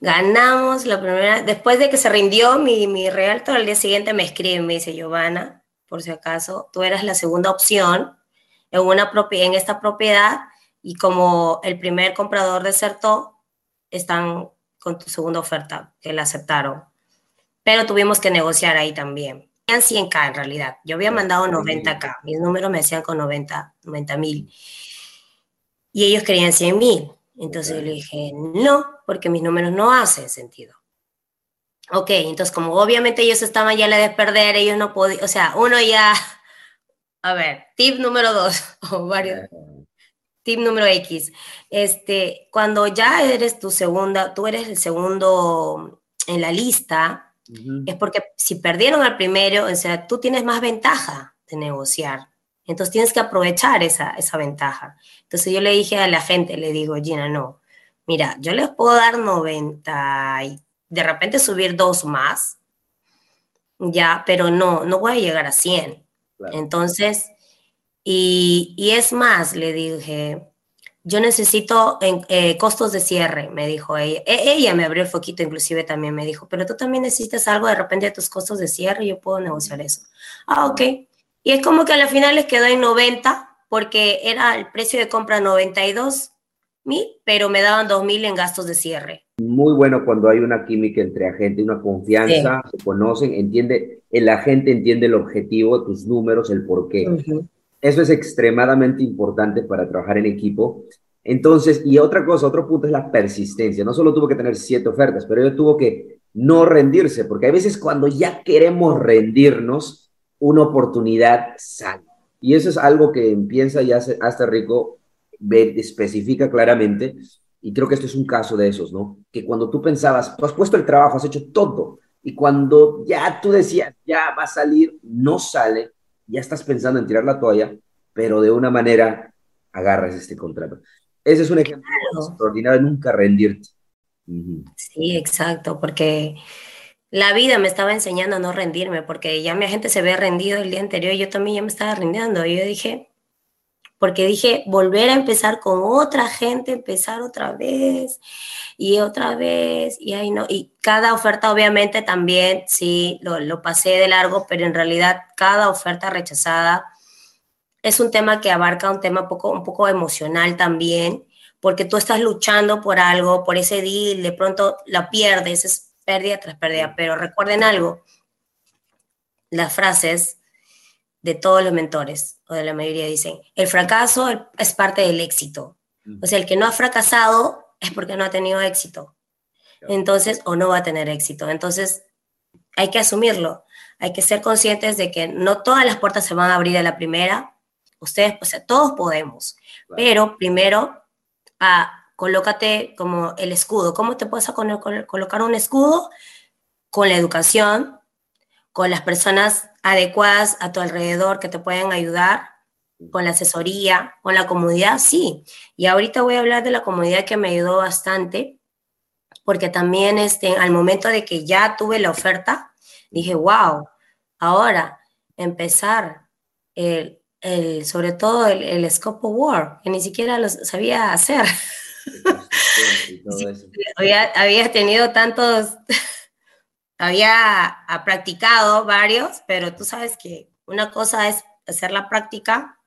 ganamos la primera. Después de que se rindió mi, mi realtor, al día siguiente me escribe me dice, Giovanna, por si acaso, tú eras la segunda opción en, una en esta propiedad y como el primer comprador desertó, están con tu segunda oferta, que la aceptaron. Pero tuvimos que negociar ahí también 100K en realidad. Yo había mandado 90K. Mis números me decían con 90 mil. Y ellos querían 100 mil. Entonces yo le dije, no, porque mis números no hacen sentido. Ok, entonces como obviamente ellos estaban ya a la de perder, ellos no podían, o sea, uno ya, a ver, tip número dos, o varios, tip número X, este, cuando ya eres tu segunda, tú eres el segundo en la lista, es porque si perdieron al primero, o sea, tú tienes más ventaja de negociar. Entonces tienes que aprovechar esa, esa ventaja. Entonces yo le dije a la gente, le digo, Gina, no, mira, yo les puedo dar 90 y de repente subir dos más, ya, pero no, no voy a llegar a 100. Entonces, y, y, es más, le dije, yo necesito eh, costos de cierre, me dijo ella. E, ella me abrió el foquito, inclusive también me dijo, pero tú también necesitas algo de repente de tus costos de cierre, yo puedo negociar eso. Ah, ok. Y es como que a la final les quedó en 90, porque era el precio de compra 92 mil, pero me daban 2 mil en gastos de cierre. Muy bueno cuando hay una química entre agente, una confianza, se conocen, entiende, el agente entiende el objetivo, tus números, el porqué. Eso es extremadamente importante para trabajar en equipo. Entonces, y otra cosa, otro punto es la persistencia. No solo tuvo que tener siete ofertas, pero ella tuvo que no rendirse, porque a veces cuando ya queremos rendirnos, una oportunidad sale. Y eso es algo que empieza ya hasta rico, especifica claramente, y creo que esto es un caso de esos, ¿no? Que cuando tú pensabas, tú has puesto el trabajo, has hecho todo, y cuando ya tú decías, ya va a salir, no sale, ya estás pensando en tirar la toalla, pero de una manera agarras este contrato. Ese es un ejemplo extraordinario nunca rendirte. Sí, exacto, porque la vida me estaba enseñando a no rendirme, porque ya mi gente se ve rendido el día anterior, y yo también ya me estaba rindiendo. Y yo dije, porque dije, volver a empezar con otra gente, empezar otra vez y otra vez, y ahí no, y cada oferta obviamente también, sí, lo, lo, pasé de largo, pero en realidad cada oferta rechazada es un tema que abarca un tema poco, un poco emocional también, porque tú estás luchando por algo, por ese deal, de pronto la pierdes, es pérdida tras pérdida, pero recuerden algo, las frases de todos los mentores o de la mayoría dicen, el fracaso es parte del éxito. O sea, el que no ha fracasado es porque no ha tenido éxito. Entonces, o no va a tener éxito. Entonces, hay que asumirlo. Hay que ser conscientes de que no todas las puertas se van a abrir a la primera. Ustedes, o sea, todos podemos. Pero primero, a, colócate como el escudo. ¿Cómo te puedes colocar un escudo? Con la educación, con las personas adecuadas a tu alrededor que te pueden ayudar, con la asesoría, con la comunidad, sí. Y ahorita voy a hablar de la comunidad que me ayudó bastante, porque también este, al momento de que ya tuve la oferta, dije, wow, ahora empezar el, sobre todo el, el scope of work, que ni siquiera lo sabía hacer. había, había tenido tantos había practicado varios, pero tú sabes que una cosa es hacer la práctica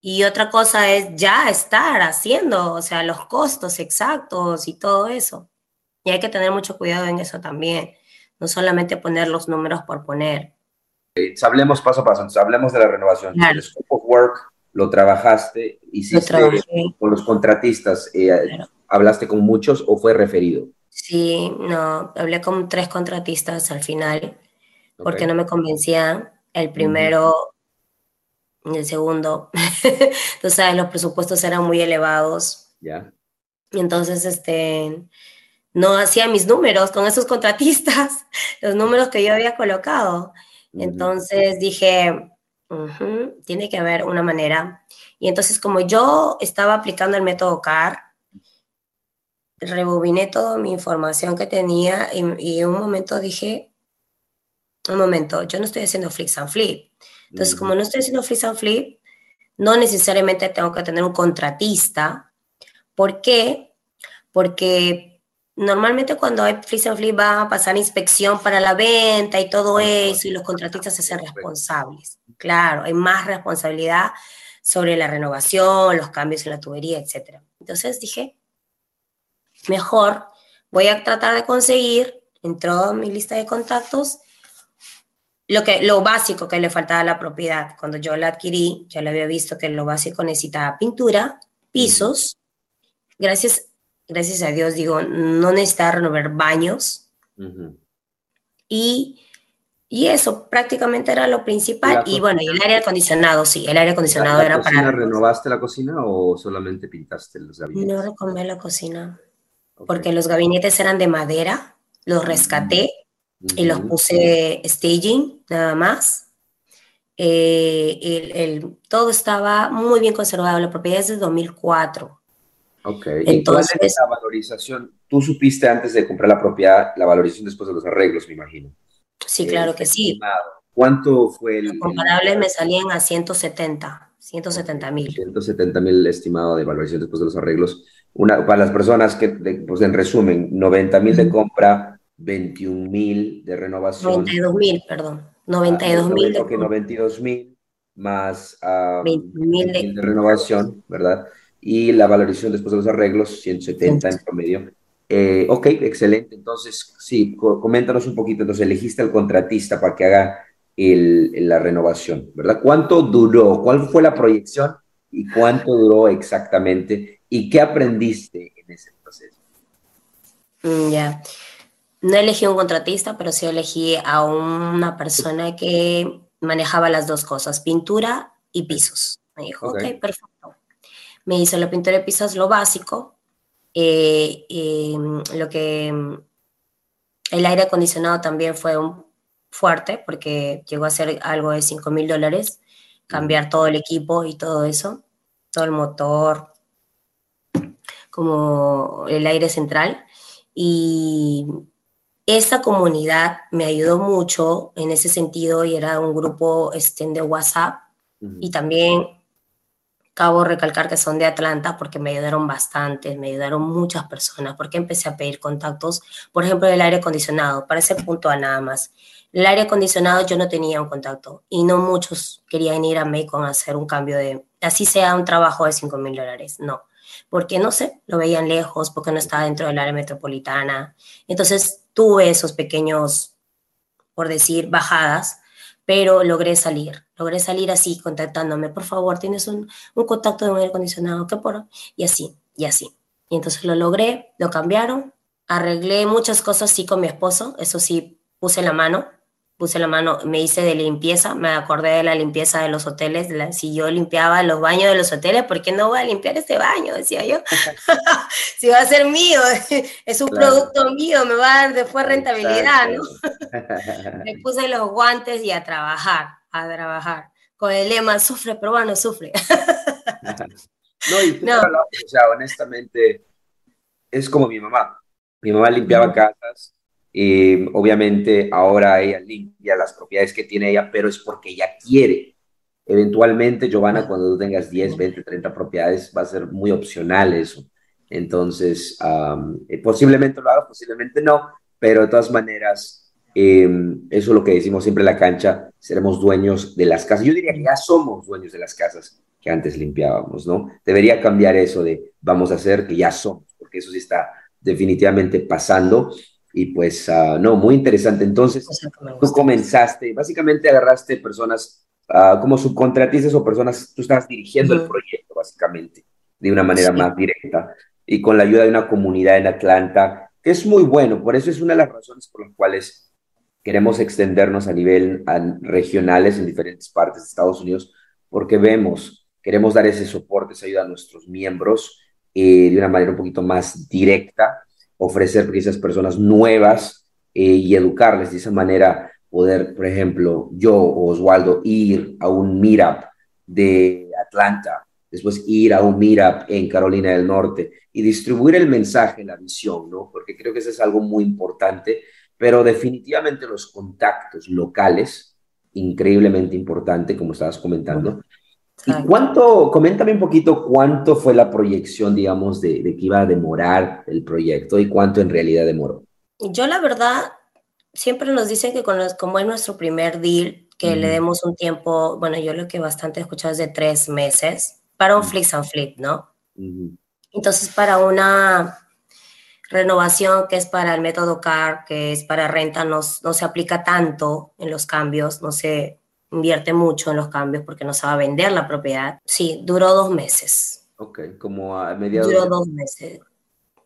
y otra cosa es ya estar haciendo, o sea, los costos exactos y todo eso. Y hay que tener mucho cuidado en eso también, no solamente poner los números por poner. hablemos paso a paso, entonces hablemos de la renovación. El scope of work lo trabajaste, hiciste con los contratistas, eh, ¿hablaste con muchos o fue referido? Sí, no, hablé con tres contratistas al final porque no me convencían. El primero, y el segundo, tú sabes, los presupuestos eran muy elevados. Ya. Y entonces, este, no hacía mis números con esos contratistas, los números que yo había colocado. Entonces dije, tiene que haber una manera. Y entonces, como yo estaba aplicando el método CAR, rebobiné toda mi información que tenía y, en un momento dije, un momento, yo no estoy haciendo flips and flip. Entonces, como no estoy haciendo flips and flip, no necesariamente tengo que tener un contratista. ¿Por qué? Porque normalmente cuando hay flips and flip va a pasar inspección para la venta y todo eso y los contratistas se hacen responsables. Claro, hay más responsabilidad sobre la renovación, los cambios en la tubería, etc. Entonces dije, mejor voy a tratar de conseguir en toda mi lista de contactos lo, que, lo básico que le faltaba a la propiedad. Cuando yo la adquirí, ya le había visto que lo básico necesitaba pintura, pisos. Gracias, gracias a Dios, digo, no necesitaba renovar baños. y, y, eso prácticamente era lo principal. Y bueno, y el aire acondicionado, sí, el aire acondicionado era para... ¿Renovaste la cocina o solamente pintaste los gabinetes? No recomendé la cocina porque los gabinetes eran de madera, los rescaté y los puse staging nada más. Eh, el, todo estaba muy bien conservado, la propiedad es de 2004. Ok, entonces ¿Y la valorización? Tú supiste antes de comprar la propiedad la valorización después de los arreglos, me imagino. Sí, claro que sí. ¿Cuánto fue el...? Los comparables me salían a 170, 170 mil. 170 mil estimado de valorización después de los arreglos una, para las personas que, pues en resumen, 90 mil de compra, 21 mil de renovación. 92 mil, perdón. 92 ah, mil. Ok, 92 mil más uh, mil de, renovación, ¿verdad? Y la valorización después de los arreglos, 170 en promedio. Eh, ok, excelente. Entonces, sí, coméntanos un poquito. Entonces, elegiste al contratista para que haga el, la renovación, ¿verdad? ¿Cuánto duró? ¿Cuál fue la proyección y cuánto duró exactamente? ¿Y qué aprendiste en ese proceso? Mm, ya. No elegí un contratista, pero sí elegí a una persona que manejaba las dos cosas, pintura y pisos. Me dijo, ok, perfecto. Me hizo la pintura de pisos lo básico, eh, lo que mm, el aire acondicionado también fue un fuerte porque llegó a ser algo de 5 mil dólares, cambiar todo el equipo y todo eso, todo el motor, como el aire central. Y esa comunidad me ayudó mucho en ese sentido y era un grupo este, de WhatsApp. Y también acabo de recalcar que son de Atlanta porque me ayudaron bastante, me ayudaron muchas personas porque empecé a pedir contactos, por ejemplo, el aire acondicionado, para ese punto a nada más. El aire acondicionado yo no tenía un contacto y no muchos querían ir a Macon a hacer un cambio de, así sea un trabajo de 5 mil dólares, no porque no sé, lo veían lejos, porque no estaba dentro del área metropolitana. Entonces tuve esos pequeños, por decir, bajadas, pero logré salir, logré salir así, contactándome, por favor, tienes un, un contacto de un aire acondicionado, ¿qué por? Y así, y así. Y entonces lo logré, lo cambiaron, arreglé muchas cosas sí con mi esposo, eso sí, puse la mano, puse la mano, me hice de limpieza, me acordé de la limpieza de los hoteles, si yo limpiaba los baños de los hoteles, ¿por qué no voy a limpiar este baño? Decía yo, si va a ser mío, es un producto mío, me va a dar después rentabilidad, ¿no? me puse los guantes y a trabajar, a trabajar, con el lema, sufre, pero bueno, sufre. no, y no. o sea, honestamente, es como mi mamá. Mi mamá limpiaba casas, obviamente ahora ella limpia las propiedades que tiene ella, pero es porque ella quiere. Eventualmente, Giovanna, cuando tú tengas 10, 20, 30 propiedades, va a ser muy opcional eso. Entonces, eh, posiblemente lo haga, posiblemente no, pero de todas maneras, em, eso es lo que decimos siempre en la cancha, seremos dueños de las casas. Yo diría que ya somos dueños de las casas que antes limpiábamos, ¿no? Debería cambiar eso de vamos a hacer que ya somos, porque eso sí está definitivamente pasando y pues, uh, no, muy interesante. Entonces, tú comenzaste, básicamente agarraste personas uh, como subcontratistas o personas, tú estabas dirigiendo el proyecto, básicamente, de una manera más directa y con la ayuda de una comunidad en Atlanta, que es muy bueno. Por eso es una de las razones por las cuales queremos extendernos a nivel regionales en diferentes partes de Estados Unidos, porque vemos, queremos dar ese soporte, esa ayuda a nuestros miembros eh, de una manera un poquito más directa ofrecer a esas personas nuevas eh, y educarles de esa manera, poder, por ejemplo, yo o Oswaldo ir a un meetup de Atlanta, después ir a un meetup en Carolina del Norte y distribuir el mensaje, la visión, ¿no? Porque creo que eso es algo muy importante, pero definitivamente los contactos locales, increíblemente importante, como estabas comentando, ¿Y cuánto, coméntame un poquito cuánto fue la proyección, digamos, de, de, que iba a demorar el proyecto y cuánto en realidad demoró? Yo la verdad, siempre nos dicen que con los, como es nuestro primer deal, que le demos un tiempo, bueno, yo lo que bastante he escuchado es de tres meses, para un flip and flip, ¿no? Entonces, para una renovación que es para el método CAR, que es para renta, no, no se aplica tanto en los cambios, no se invierte mucho en los cambios porque no sabe vender la propiedad. Sí, duró dos meses. Ok, como a mediados. Duró dos meses.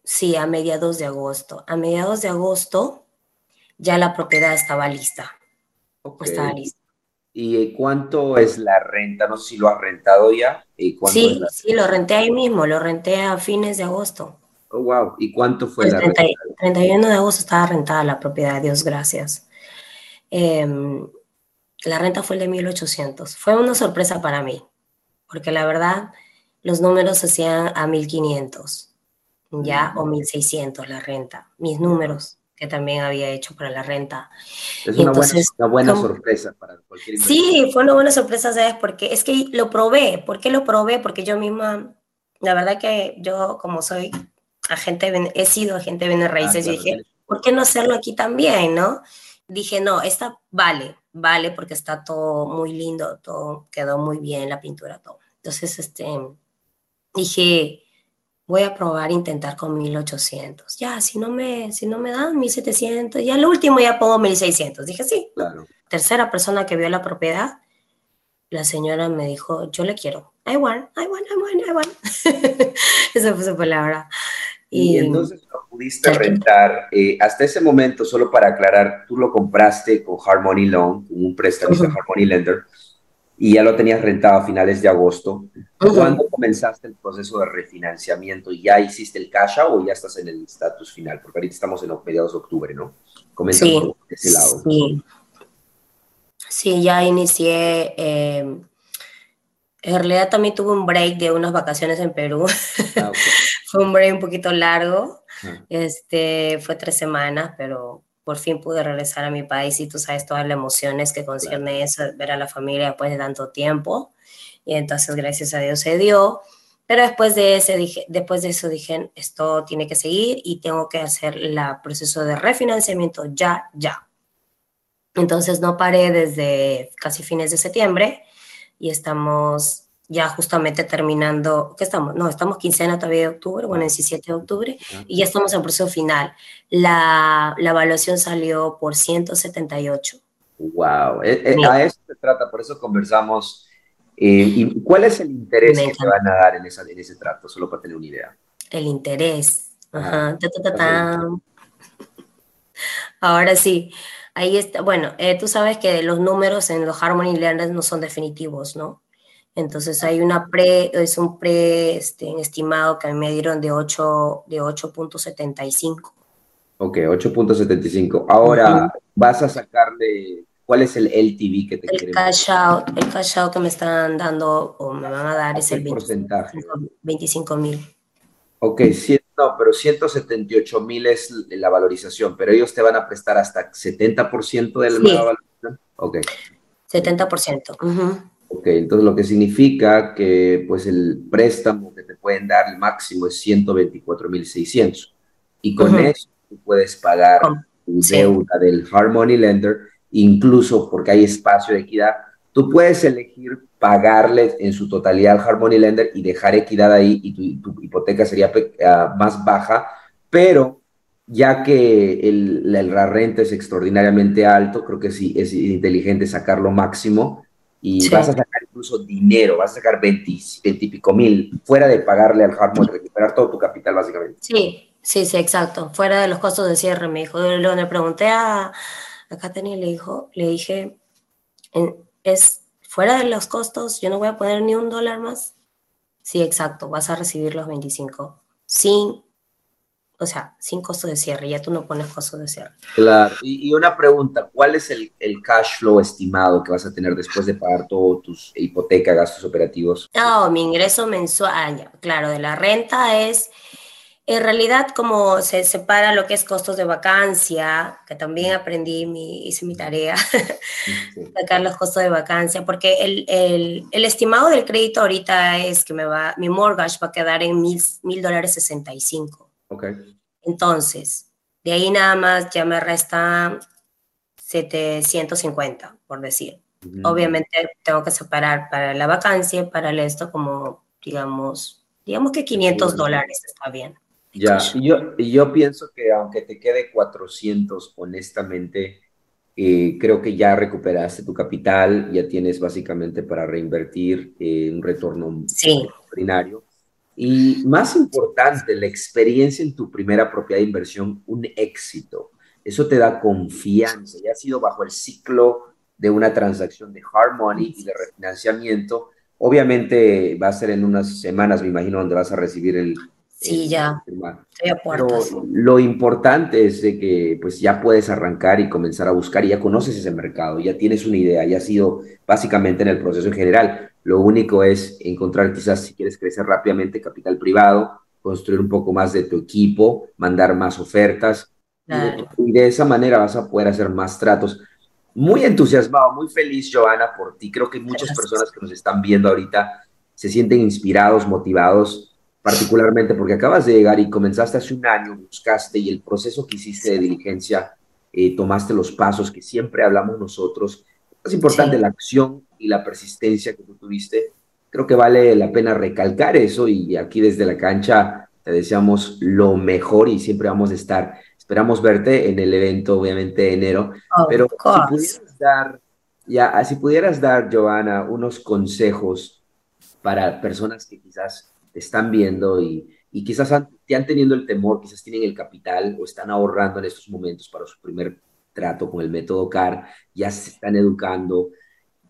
Sí, a mediados de agosto. A mediados de agosto ya la propiedad estaba lista. Okay. Estaba lista. ¿Y cuánto es la renta? No sé si lo has rentado ya. ¿Y sí, sí, lo renté ahí mismo, lo renté a fines de agosto. Oh, wow. ¿Y cuánto fue la 30, renta? 31 de agosto estaba rentada la propiedad, Dios gracias. Eh, la renta fue el de 1800. Fue una sorpresa para mí, porque la verdad los números se hacían a 1500, ya, o 1600 la renta, mis números que también había hecho para la renta. Es una, Entonces, buena, una buena sorpresa para cualquier Sí, fue una buena sorpresa, ¿sabes? Porque es que lo probé. ¿Por qué lo probé? Porque yo misma, la verdad que yo como soy agente, he sido agente de bienes raíces, ah, yo dije, ¿por qué no hacerlo aquí también, no? Dije, no, esta vale, vale porque está todo muy lindo, todo quedó muy bien, la pintura, todo. Entonces, este, dije, voy a probar intentar con 1800. Ya, si no me, si no me dan 1700, ya el último ya pongo 1600. Dije, sí. Claro. Tercera persona que vio la propiedad, la señora me dijo, yo le quiero. I want, I want, I want, I want. Esa fue su palabra. Y, entonces lo pudiste rentar. Eh, hasta ese momento, solo para aclarar, tú lo compraste con Harmony Loan, un prestamista Harmony Lender, y ya lo tenías rentado a finales de agosto. ¿Cuándo comenzaste el proceso de refinanciamiento? ¿Ya hiciste el cash out o ya estás en el estatus final? Porque ahorita estamos en los mediados de octubre, ¿no? Coméntame sí, ese lado. Sí. sí, ya inicié. Eh, en realidad también tuve un break de unas vacaciones en Perú. Ah, fue un break un poquito largo. Este, fue tres semanas, pero por fin pude regresar a mi país y tú sabes todas las emociones que concierne eso, ver a la familia después de tanto tiempo. Y entonces, gracias a Dios, se dio. Pero después de, ese, dije, después de eso dije, esto tiene que seguir y tengo que hacer el proceso de refinanciamiento ya, ya. Entonces no paré desde casi fines de septiembre y estamos ya justamente terminando, ¿qué estamos? No, estamos quincena todavía de octubre, bueno, el 17 de octubre, y ya estamos en proceso final. La, la evaluación salió por 178. Wow, eh, eh, a eso se trata, por eso conversamos. Eh, ¿Y cuál es el interés que te van a dar en, esa, en ese trato? Solo para tener una idea. El interés. Ajá. Ahora sí, ahí está. Bueno, tú sabes que los números en los Harmony Learners no son definitivos, ¿no? Entonces hay una pre, es un pre este, estimado que me dieron de 8 de 8.75. Ok, 8.75. Ahora vas a sacarle, ¿cuál es el LTV que te el cash out, El cash out que me están dando o me van a dar es el porcentaje? 25 mil. Ok, no, pero 178 mil es la valorización, pero ellos te van a prestar hasta 70% de la nueva valorización. Ok. 70%. Uh Ok, entonces lo que significa que pues el préstamo que te pueden dar el máximo es 124.600 y con eso tú puedes pagar tu deuda del Harmony Lender, incluso porque hay espacio de equidad, tú puedes elegir pagarle en su totalidad al Harmony Lender y dejar equidad ahí y tu, hipoteca sería ah, más baja, pero ya que el, la renta es extraordinariamente alto, creo que sí es inteligente sacar lo máximo y vas a sacar incluso dinero, vas a sacar 20, y pico mil, fuera de pagarle al hardware, recuperar todo tu capital básicamente. Sí, sí, sí, exacto, fuera de los costos de cierre, me dijo. Lo le pregunté a, a Katherine, le, dijo, le dije, es fuera de los costos, yo no voy a poner ni un dólar más. Sí, exacto, vas a recibir los 25 sin o sea, sin costo de cierre, ya tú no pones costo de cierre. Claro, y, una pregunta, ¿cuál es el, cash flow estimado que vas a tener después de pagar todos tus hipoteca, gastos operativos? No, mi ingreso mensual, ah, claro, de la renta es, en realidad como se separa lo que es costos de vacancia, que también aprendí, mi, hice mi tarea, sacar los costos de vacancia, porque el, el, el, estimado del crédito ahorita es que me va, mi mortgage va a quedar en mil, mil dólares sesenta y cinco. Entonces, de ahí nada más ya me resta 750, por decir. Obviamente tengo que separar para la vacancia, para esto como, digamos, digamos que 500 dólares está bien. Ya, yo pienso que aunque te quede 400, honestamente, eh, creo que ya recuperaste tu capital, ya tienes básicamente para reinvertir eh, un retorno sí. extraordinario. Y más importante, la experiencia en tu primera propiedad de inversión, un éxito. Eso te da confianza. Ya ha sido bajo el ciclo de una transacción de hard money y de refinanciamiento. Obviamente va a ser en unas semanas, me imagino, donde vas a recibir el... Sí, ya. Pero lo importante es de que pues ya puedes arrancar y comenzar a buscar y ya conoces ese mercado, ya tienes una idea, ya has sido básicamente en el proceso en general. Lo único es encontrar quizás si quieres crecer rápidamente capital privado, construir un poco más de tu equipo, mandar más ofertas y, de, esa manera vas a poder hacer más tratos. Muy entusiasmado, muy feliz, Joana, por ti. Creo que muchas personas que nos están viendo ahorita se sienten inspirados, motivados, particularmente porque acabas de llegar y comenzaste hace un año, buscaste y el proceso que hiciste de diligencia, eh, tomaste los pasos que siempre hablamos nosotros. Es importante la acción y la persistencia que tú tuviste. Creo que vale la pena recalcar eso y aquí desde la cancha te deseamos lo mejor y siempre vamos a estar. Esperamos verte en el evento, obviamente, de enero. pero si pudieras dar, ya, si pudieras dar, Joana, unos consejos para personas que quizás te están viendo y, y quizás te han teniendo el temor, quizás tienen el capital o están ahorrando en estos momentos para su primer trato con el método CAR, ya se están educando,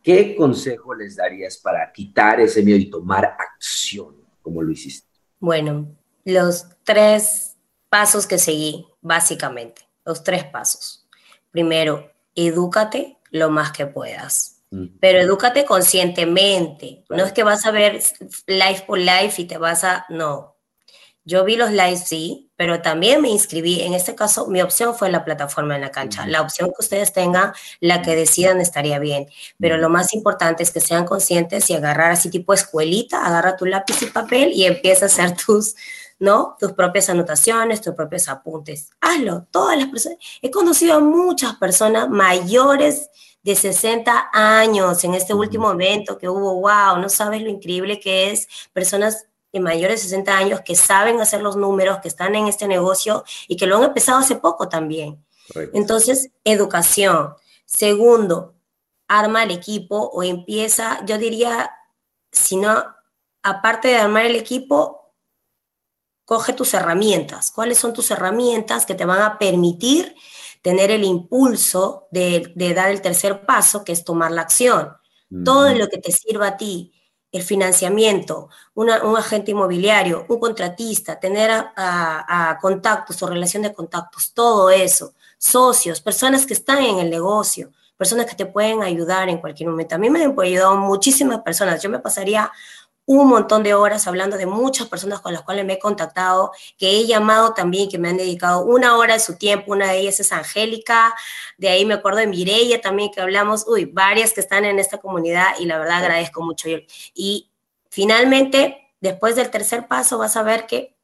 ¿qué consejo les darías para quitar ese miedo y tomar acción como lo hiciste? Bueno, los tres pasos que seguí, básicamente, los tres pasos. Primero, edúcate lo más que puedas, pero edúcate conscientemente. No es que vas a ver life por life y te vas a, no. Yo vi los lives, sí, pero también me inscribí. En este caso, mi opción fue la plataforma en la cancha. La opción que ustedes tengan, la que decidan, estaría bien. Pero lo más importante es que sean conscientes y agarrar así tipo escuelita, agarra tu lápiz y papel y empieza a hacer tus, ¿no? Tus propias anotaciones, tus propios apuntes. Hazlo. Todas las personas. He conocido a muchas personas mayores de 60 años en este último evento que hubo. Wow, no sabes lo increíble que es. Personas de mayores de 60 años que saben hacer los números, que están en este negocio y que lo han empezado hace poco también. Entonces, educación. Segundo, arma el equipo o empieza, yo diría, si no, aparte de armar el equipo, coge tus herramientas. ¿Cuáles son tus herramientas que te van a permitir tener el impulso de, dar el tercer paso, que es tomar la acción? Todo lo que te sirva a ti el financiamiento, un agente inmobiliario, un contratista, tener a, contactos o relación de contactos, todo eso, socios, personas que están en el negocio, personas que te pueden ayudar en cualquier momento. A mí me han ayudado muchísimas personas. Yo me pasaría un montón de horas hablando de muchas personas con las cuales me he contactado, que he llamado también, que me han dedicado una hora de su tiempo. Una de ellas es Angélica, de ahí me acuerdo de Mireia también que hablamos, uy, varias que están en esta comunidad y la verdad agradezco mucho. Y finalmente, después del tercer paso, vas a ver que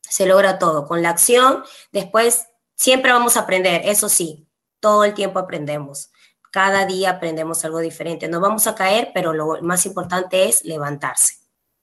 se logra todo. Con la acción, después siempre vamos a aprender, eso sí, todo el tiempo aprendemos. Cada día aprendemos algo diferente. No vamos a caer, pero lo más importante es levantarse.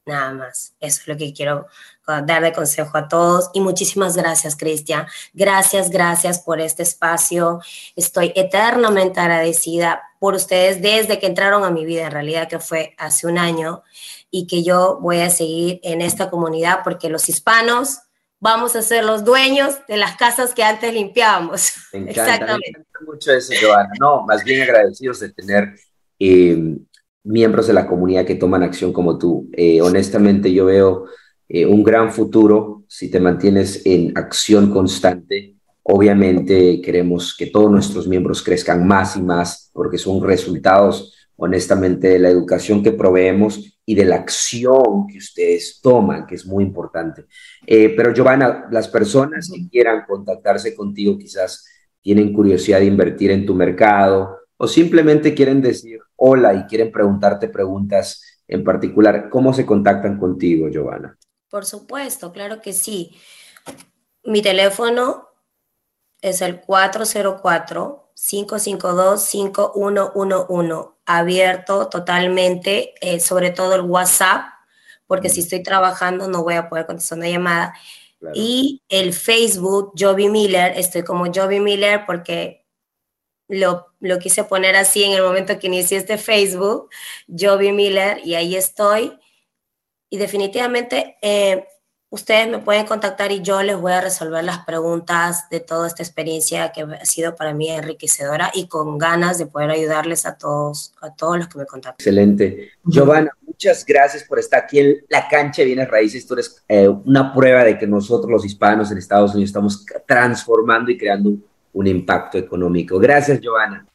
Nada más. Eso es lo que quiero dar de consejo a todos. Y muchísimas gracias, Cristian. Gracias, gracias por este espacio. Estoy eternamente agradecida por ustedes desde que entraron a mi vida, en realidad que fue hace un año, y que yo voy a seguir en esta comunidad porque los hispanos vamos a ser los dueños de las casas que antes limpiábamos. Exactamente. Mucho eso, Joana. No, más bien agradecidos de tener eh, miembros de la comunidad que toman acción como tú. Eh, honestamente, yo veo eh, un gran futuro si te mantienes en acción constante. Obviamente queremos que todos nuestros miembros crezcan más y más porque son resultados, honestamente, de la educación que proveemos y de la acción que ustedes toman, que es muy importante. Eh, pero Giovanna, las personas que quieran contactarse contigo quizás tienen curiosidad de invertir en tu mercado o simplemente quieren decir hola y quieren preguntarte preguntas en particular, ¿cómo se contactan contigo, Giovanna? Por supuesto, claro que sí. Mi teléfono es el 404-552-5111 abierto totalmente, eh, sobre todo el WhatsApp, porque si estoy trabajando no voy a poder contestar una llamada. Y el Facebook, Joby Miller, estoy como Joby Miller porque lo, lo, quise poner así en el momento que inicié este Facebook, Joby Miller, y ahí estoy. Y definitivamente eh, ustedes me pueden contactar y yo les voy a resolver las preguntas de toda esta experiencia que ha sido para mí enriquecedora y con ganas de poder ayudarles a todos, a todos los que me contactan. Excelente. Giovanna, muchas gracias por estar aquí en la cancha de Bienes Raíces. Tú eres eh, una prueba de que nosotros los hispanos en Estados Unidos estamos transformando y creando un impacto económico. Gracias, Giovanna.